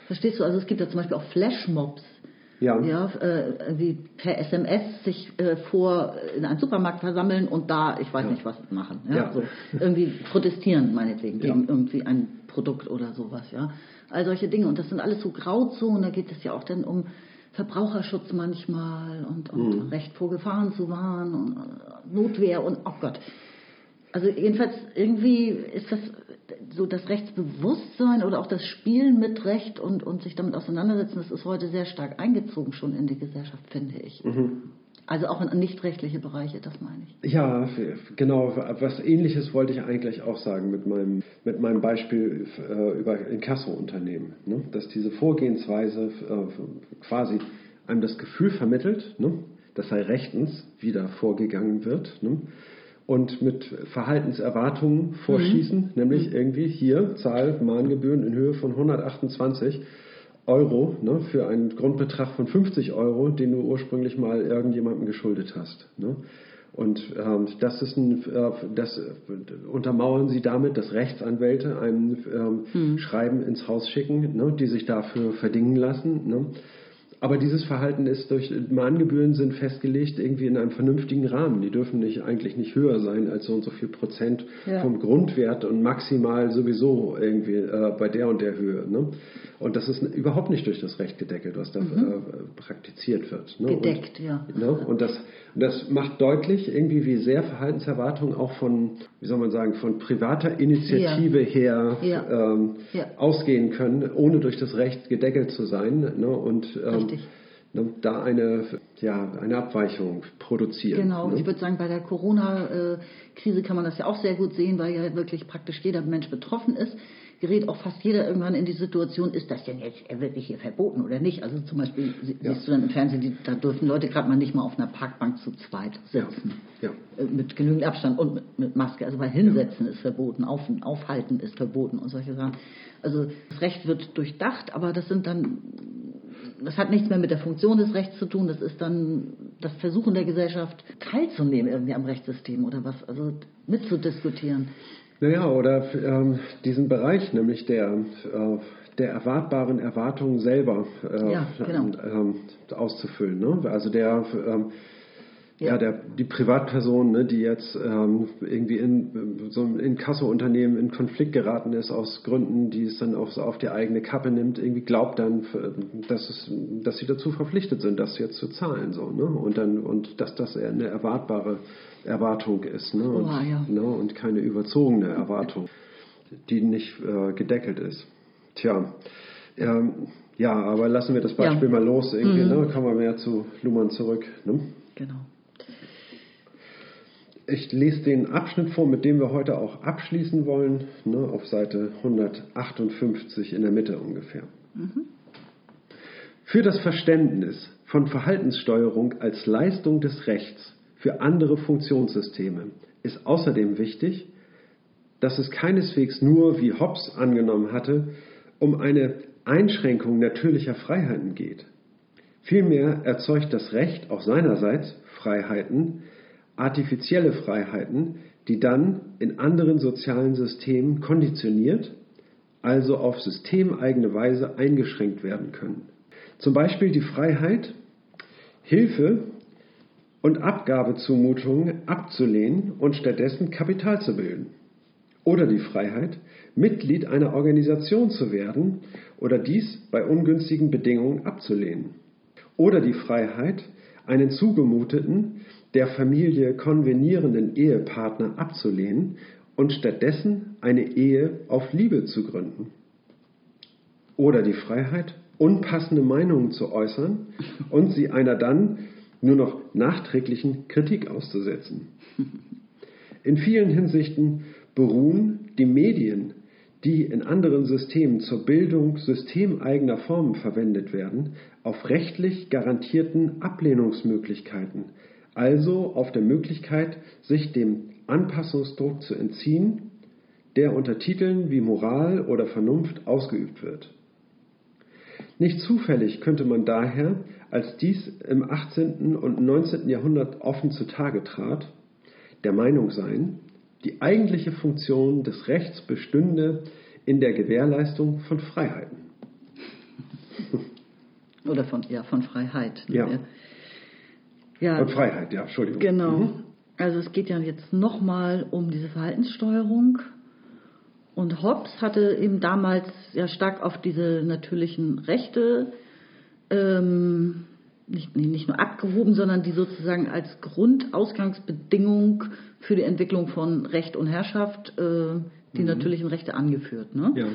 Verstehst du? Also es gibt ja zum Beispiel auch Flashmobs. Ja. Ja, äh, wie per SMS sich äh, vor in einem Supermarkt versammeln und da, ich weiß nicht was machen. Ja, Ja. So, irgendwie protestieren meinetwegen Ja. gegen irgendwie ein Produkt oder sowas. Ja, all solche Dinge und das sind alles so Grauzonen. Da geht es ja auch dann um Verbraucherschutz manchmal und, und Mhm. Recht vor Gefahren zu wahren und äh, Notwehr und oh Gott. Also jedenfalls irgendwie ist das so das Rechtsbewusstsein oder auch das Spielen mit Recht und, und sich damit auseinandersetzen, das ist heute sehr stark eingezogen schon in die Gesellschaft, finde ich. Also auch in nichtrechtliche Bereiche, das meine ich. Ja, genau. Was Ähnliches wollte ich eigentlich auch sagen mit meinem, mit meinem Beispiel äh, über Inkasso-Unternehmen. Ne? Dass diese Vorgehensweise äh, quasi einem das Gefühl vermittelt, ne? dass sei rechtens wieder vorgegangen wird. Ne? Und mit Verhaltenserwartungen vorschießen, nämlich irgendwie hier Zahl Mahngebühren in Höhe von 128 Euro ne, für einen Grundbetrag von 50 Euro, den du ursprünglich mal irgendjemandem geschuldet hast. Ne? Und ähm, das ist ein, äh, das äh, untermauern sie damit, dass Rechtsanwälte einem ähm, Schreiben ins Haus schicken, ne, die sich dafür verdingen lassen. Aber dieses Verhalten ist durch Mahngebühren sind festgelegt irgendwie in einem vernünftigen Rahmen. Die dürfen nicht eigentlich nicht höher sein als so und so viel Prozent Ja. vom Grundwert und maximal sowieso irgendwie äh, bei der und der Höhe. Ne? Und das ist überhaupt nicht durch das Recht gedeckelt, was da äh, praktiziert wird. Ne? Gedeckt, und, ja. Ne? Und das, das macht deutlich irgendwie, wie sehr Verhaltenserwartungen auch von, wie soll man sagen, von privater Initiative her Ja. Ähm, Ja. ausgehen können, ohne durch das Recht gedeckelt zu sein. Ne? Und ähm, Richtig. ne, da eine, ja, eine Abweichung produzieren. Genau, ne? ich würde sagen, bei der Corona-Krise kann man das ja auch sehr gut sehen, weil ja wirklich praktisch jeder Mensch betroffen ist. Gerät auch fast jeder irgendwann in die Situation, ist das denn jetzt wirklich hier verboten oder nicht? Also zum Beispiel sie- Ja. siehst du dann im Fernsehen, da dürfen Leute gerade mal nicht mal auf einer Parkbank zu zweit sitzen. Ja. Äh, Mit genügend Abstand und mit, mit Maske. Also weil Hinsetzen ist verboten, auf, Aufhalten ist verboten und solche Sachen. Also das Recht wird durchdacht, aber das sind dann das hat nichts mehr mit der Funktion des Rechts zu tun, das ist dann das Versuchen der Gesellschaft teilzunehmen irgendwie am Rechtssystem oder was, also mitzudiskutieren. Naja, oder ähm, diesen Bereich, nämlich der, äh, der erwartbaren Erwartungen selber äh, Ja, genau. ähm, auszufüllen. Ne? Also der, ähm, ja. Ja. der, die Privatperson, ne, die jetzt ähm, irgendwie in so ein Inkasso-Unternehmen in Konflikt geraten ist aus Gründen, die es dann auch so auf die eigene Kappe nimmt, irgendwie glaubt dann, dass, es, dass sie dazu verpflichtet sind, das jetzt zu zahlen. So, ne? und, dann, und dass das eine erwartbare Erwartung ist ne? und, Oha, ja. ne? und keine überzogene Erwartung, die nicht äh, gedeckelt ist. Tja, ähm, ja, aber lassen wir das Ja. Beispiel mal los. Irgendwie, ne? Kommen wir mehr zu Luhmann zurück. Ne? Genau. Ich lese den Abschnitt vor, mit dem wir heute auch abschließen wollen, ne, auf Seite 158 in der Mitte ungefähr. Für das Verständnis von Verhaltenssteuerung als Leistung des Rechts für andere Funktionssysteme ist außerdem wichtig, dass es keineswegs nur, wie Hobbes angenommen hatte, um eine Einschränkung natürlicher Freiheiten geht. Vielmehr erzeugt das Recht auch seinerseits Freiheiten, artifizielle Freiheiten, die dann in anderen sozialen Systemen konditioniert, also auf systemeigene Weise eingeschränkt werden können. Zum Beispiel die Freiheit, Hilfe und Abgabezumutungen abzulehnen und stattdessen Kapital zu bilden. Oder die Freiheit, Mitglied einer Organisation zu werden oder dies bei ungünstigen Bedingungen abzulehnen. Oder die Freiheit, einen zugemuteten, der Familie konvenierenden Ehepartner abzulehnen und stattdessen eine Ehe auf Liebe zu gründen. Oder die Freiheit, unpassende Meinungen zu äußern und sie einer dann nur noch nachträglichen Kritik auszusetzen. In vielen Hinsichten beruhen die Medien, die in anderen Systemen zur Bildung systemeigener Formen verwendet werden, auf rechtlich garantierten Ablehnungsmöglichkeiten, also auf der Möglichkeit, sich dem Anpassungsdruck zu entziehen, der unter Titeln wie Moral oder Vernunft ausgeübt wird. Nicht zufällig könnte man daher, als dies im 18. und 19. Jahrhundert offen zutage trat, der Meinung sein, die eigentliche Funktion des Rechts bestünde in der Gewährleistung von Freiheiten. Oder von, ja, von Freiheit. Ja. Ja, Und Freiheit, ja, Entschuldigung. Genau. Mhm. Also es geht ja jetzt nochmal um diese Verhaltenssteuerung. Und Hobbes hatte eben damals ja stark auf diese natürlichen Rechte ähm, nicht, nicht nur abgehoben, sondern die sozusagen als Grundausgangsbedingung für die Entwicklung von Recht und Herrschaft äh, die natürlichen Rechte angeführt. Ne? Mhm. Ja.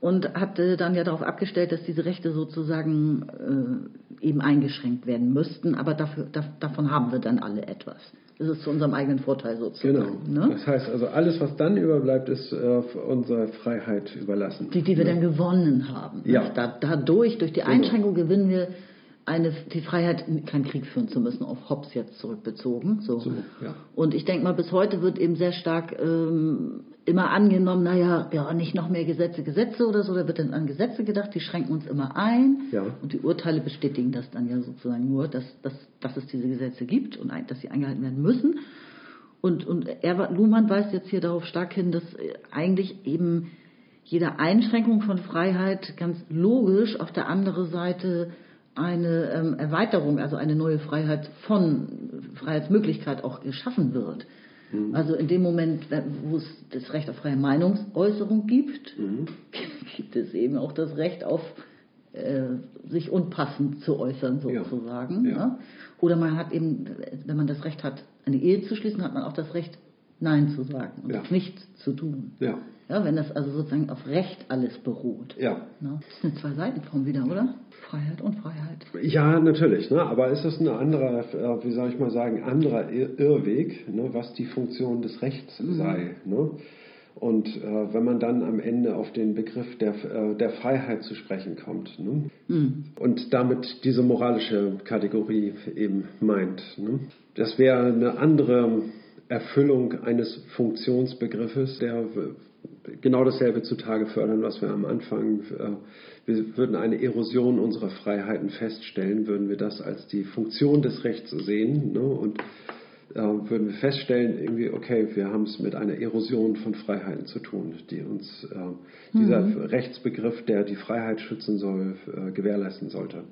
Und hatte dann ja darauf abgestellt, dass diese Rechte sozusagen äh, eben eingeschränkt werden müssten, aber dafür, da, davon haben wir dann alle etwas. Das ist zu unserem eigenen Vorteil Genau. sozusagen. Ne? Das heißt also, alles, was dann überbleibt, ist äh, für unsere Freiheit überlassen. Die, die wir dann gewonnen haben. Ja. Da, dadurch, durch die Einschränkung gewinnen wir eine, die Freiheit, keinen Krieg führen zu müssen, auf Hobbes jetzt zurückbezogen. So. So, ja. Und ich denke mal, bis heute wird eben sehr stark ähm, immer angenommen, naja, ja, nicht noch mehr Gesetze, Gesetze oder so, da wird dann an Gesetze gedacht, die schränken uns immer ein. Ja. Und die Urteile bestätigen das dann ja sozusagen nur, dass, dass, dass es diese Gesetze gibt und dass sie eingehalten werden müssen. Und, und er, Luhmann weist jetzt hier darauf stark hin, dass äh, eigentlich eben jede Einschränkung von Freiheit ganz logisch auf der anderen Seite eine ähm, Erweiterung, also eine neue Freiheit von Freiheitsmöglichkeit auch geschaffen wird. Also in dem Moment, wenn- wo es das Recht auf freie Meinungsäußerung gibt, gibt es eben auch das Recht auf äh, sich unpassend zu äußern Ja. sozusagen. Ja. Ne? Oder man hat eben, wenn man das Recht hat, eine Ehe zu schließen, hat man auch das Recht, Nein zu sagen und Ja. nichts zu tun. Ja. Wenn das also sozusagen auf Recht alles beruht. Ja. Ne? Das ist eine Zwei-Seiten-Form wieder, oder? Freiheit und Freiheit. Ja, natürlich. Ne? Aber ist es ein anderer, äh, wie soll ich mal sagen, anderer Ir- Irrweg, ne? was die Funktion des Rechts sei. Ne? Und äh, wenn man dann am Ende auf den Begriff der, äh, der Freiheit zu sprechen kommt ne? und damit diese moralische Kategorie eben meint. Ne? Das wäre eine andere Erfüllung eines Funktionsbegriffes, der genau dasselbe zutage fördern, was wir am Anfang, äh, wir würden eine Erosion unserer Freiheiten feststellen, würden wir das als die Funktion des Rechts sehen. Ne? Und äh, würden wir feststellen, irgendwie, okay, wir haben es mit einer Erosion von Freiheiten zu tun, die uns äh, dieser mhm. Rechtsbegriff, der die Freiheit schützen soll, äh, gewährleisten sollte.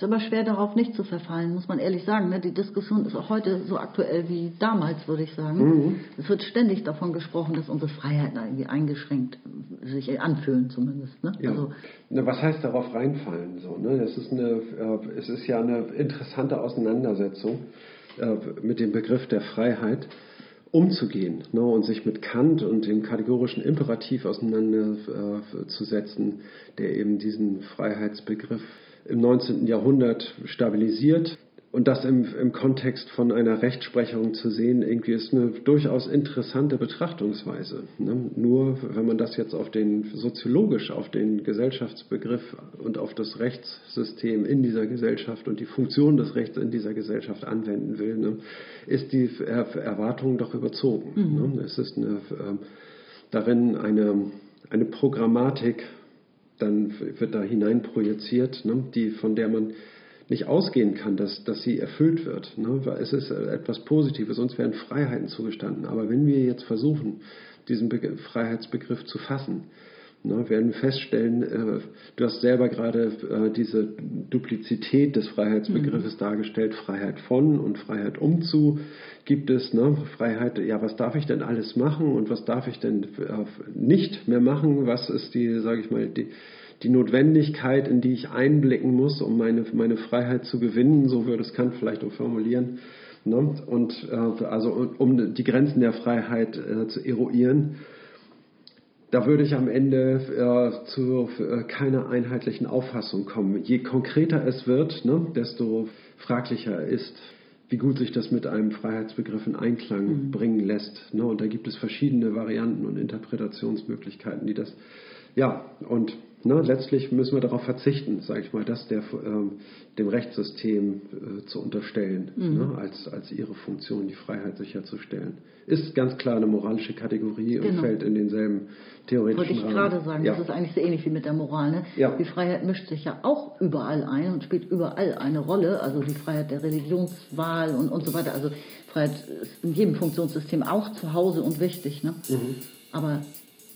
Ist aber schwer darauf nicht zu verfallen, muss man ehrlich sagen. Ne? Die Diskussion ist auch heute so aktuell wie damals, würde ich sagen. Mhm. Es wird ständig davon gesprochen, dass unsere Freiheiten irgendwie eingeschränkt sich anfühlen, zumindest. Ne? Ja. Also, ne, was heißt darauf reinfallen? So, ne? das ist eine, äh, es ist ja eine interessante Auseinandersetzung äh, mit dem Begriff der Freiheit umzugehen ne, und sich mit Kant und dem kategorischen Imperativ auseinanderzusetzen, der eben diesen Freiheitsbegriff im 19. Jahrhundert stabilisiert. Und das im, im Kontext von einer Rechtsprechung zu sehen, irgendwie ist eine durchaus interessante Betrachtungsweise. Ne? Nur wenn man das jetzt auf den soziologisch auf den Gesellschaftsbegriff und auf das Rechtssystem in dieser Gesellschaft und die Funktion des Rechts in dieser Gesellschaft anwenden will, ne? ist die Erwartung doch überzogen. Mhm. Ne? Es ist eine, äh, darin eine, eine Programmatik dann wird da hinein projiziert, ne, die, von der man nicht ausgehen kann, dass, dass sie erfüllt wird. Ne? Es ist etwas Positives, uns werden Freiheiten zugestanden. Aber wenn wir jetzt versuchen, diesen Be Freiheitsbegriff zu fassen, ne, werden feststellen, äh, du hast selber gerade äh, diese Duplizität des Freiheitsbegriffes mhm. dargestellt, Freiheit von und Freiheit umzu gibt es, ne, Freiheit, ja, was darf ich denn alles machen und was darf ich denn äh, nicht mehr machen, was ist die, sage ich mal, die, die Notwendigkeit, in die ich einblicken muss, um meine, meine Freiheit zu gewinnen, so würde es Kant vielleicht auch formulieren. Ne? Und äh, also um die Grenzen der Freiheit äh, zu eruieren da würde ich am Ende äh, zu äh, keiner einheitlichen Auffassung kommen. Je konkreter es wird, ne, desto fraglicher ist, wie gut sich das mit einem Freiheitsbegriff in Einklang mhm. bringen lässt. Ne? Und da gibt es verschiedene Varianten und Interpretationsmöglichkeiten, die das, ja, und Ne, letztlich müssen wir darauf verzichten, sage ich mal, das der, ähm, dem Rechtssystem äh, zu unterstellen, mhm. ne, als, als ihre Funktion, die Freiheit sicherzustellen. Ist ganz klar eine moralische Kategorie genau. und fällt in denselben theoretischen Wollte ich gerade sagen, ja. das ist eigentlich so ähnlich wie mit der Moral. Ne? Ja. Die Freiheit mischt sich ja auch überall ein und spielt überall eine Rolle, also die Freiheit der Religionswahl und, und so weiter. Also Freiheit ist in jedem Funktionssystem auch zu Hause und wichtig, ne? Mhm. aber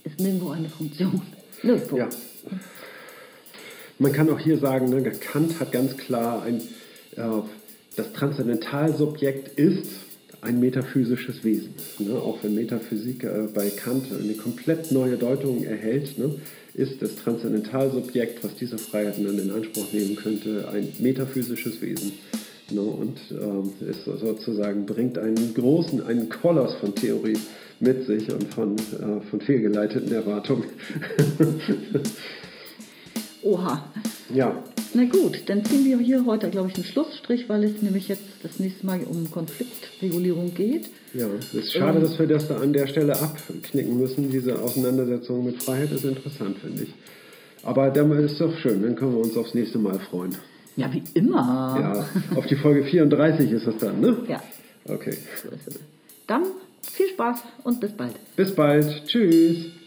ist nirgendwo eine Funktion. Nirgendwo. Ja. Man kann auch hier sagen, ne, Kant hat ganz klar ein, äh, das Transzendentalsubjekt ist ein metaphysisches Wesen. Ne? Auch wenn Metaphysik äh, bei Kant eine komplett neue Deutung erhält, ne? ist das Transzendentalsubjekt, was diese Freiheiten dann in Anspruch nehmen könnte, ein metaphysisches Wesen. Ne? Und äh, ist sozusagen bringt einen großen, einen Koloss von Theorie mit sich und von, äh, von fehlgeleiteten Erwartungen. Oha. Ja. Na gut, dann ziehen wir hier heute, glaube ich, einen Schlussstrich, weil es nämlich jetzt das nächste Mal um Konfliktregulierung geht. Ja, es ist schade, ähm, dass wir das da an der Stelle abknicken müssen. Diese Auseinandersetzung mit Freiheit ist interessant, finde ich. Aber dann ist doch schön, dann können wir uns aufs nächste Mal freuen. Ja, wie immer. Ja, auf die Folge 34 ist das dann, ne? Ja. Okay. Dann viel Spaß und bis bald. Bis bald. Tschüss.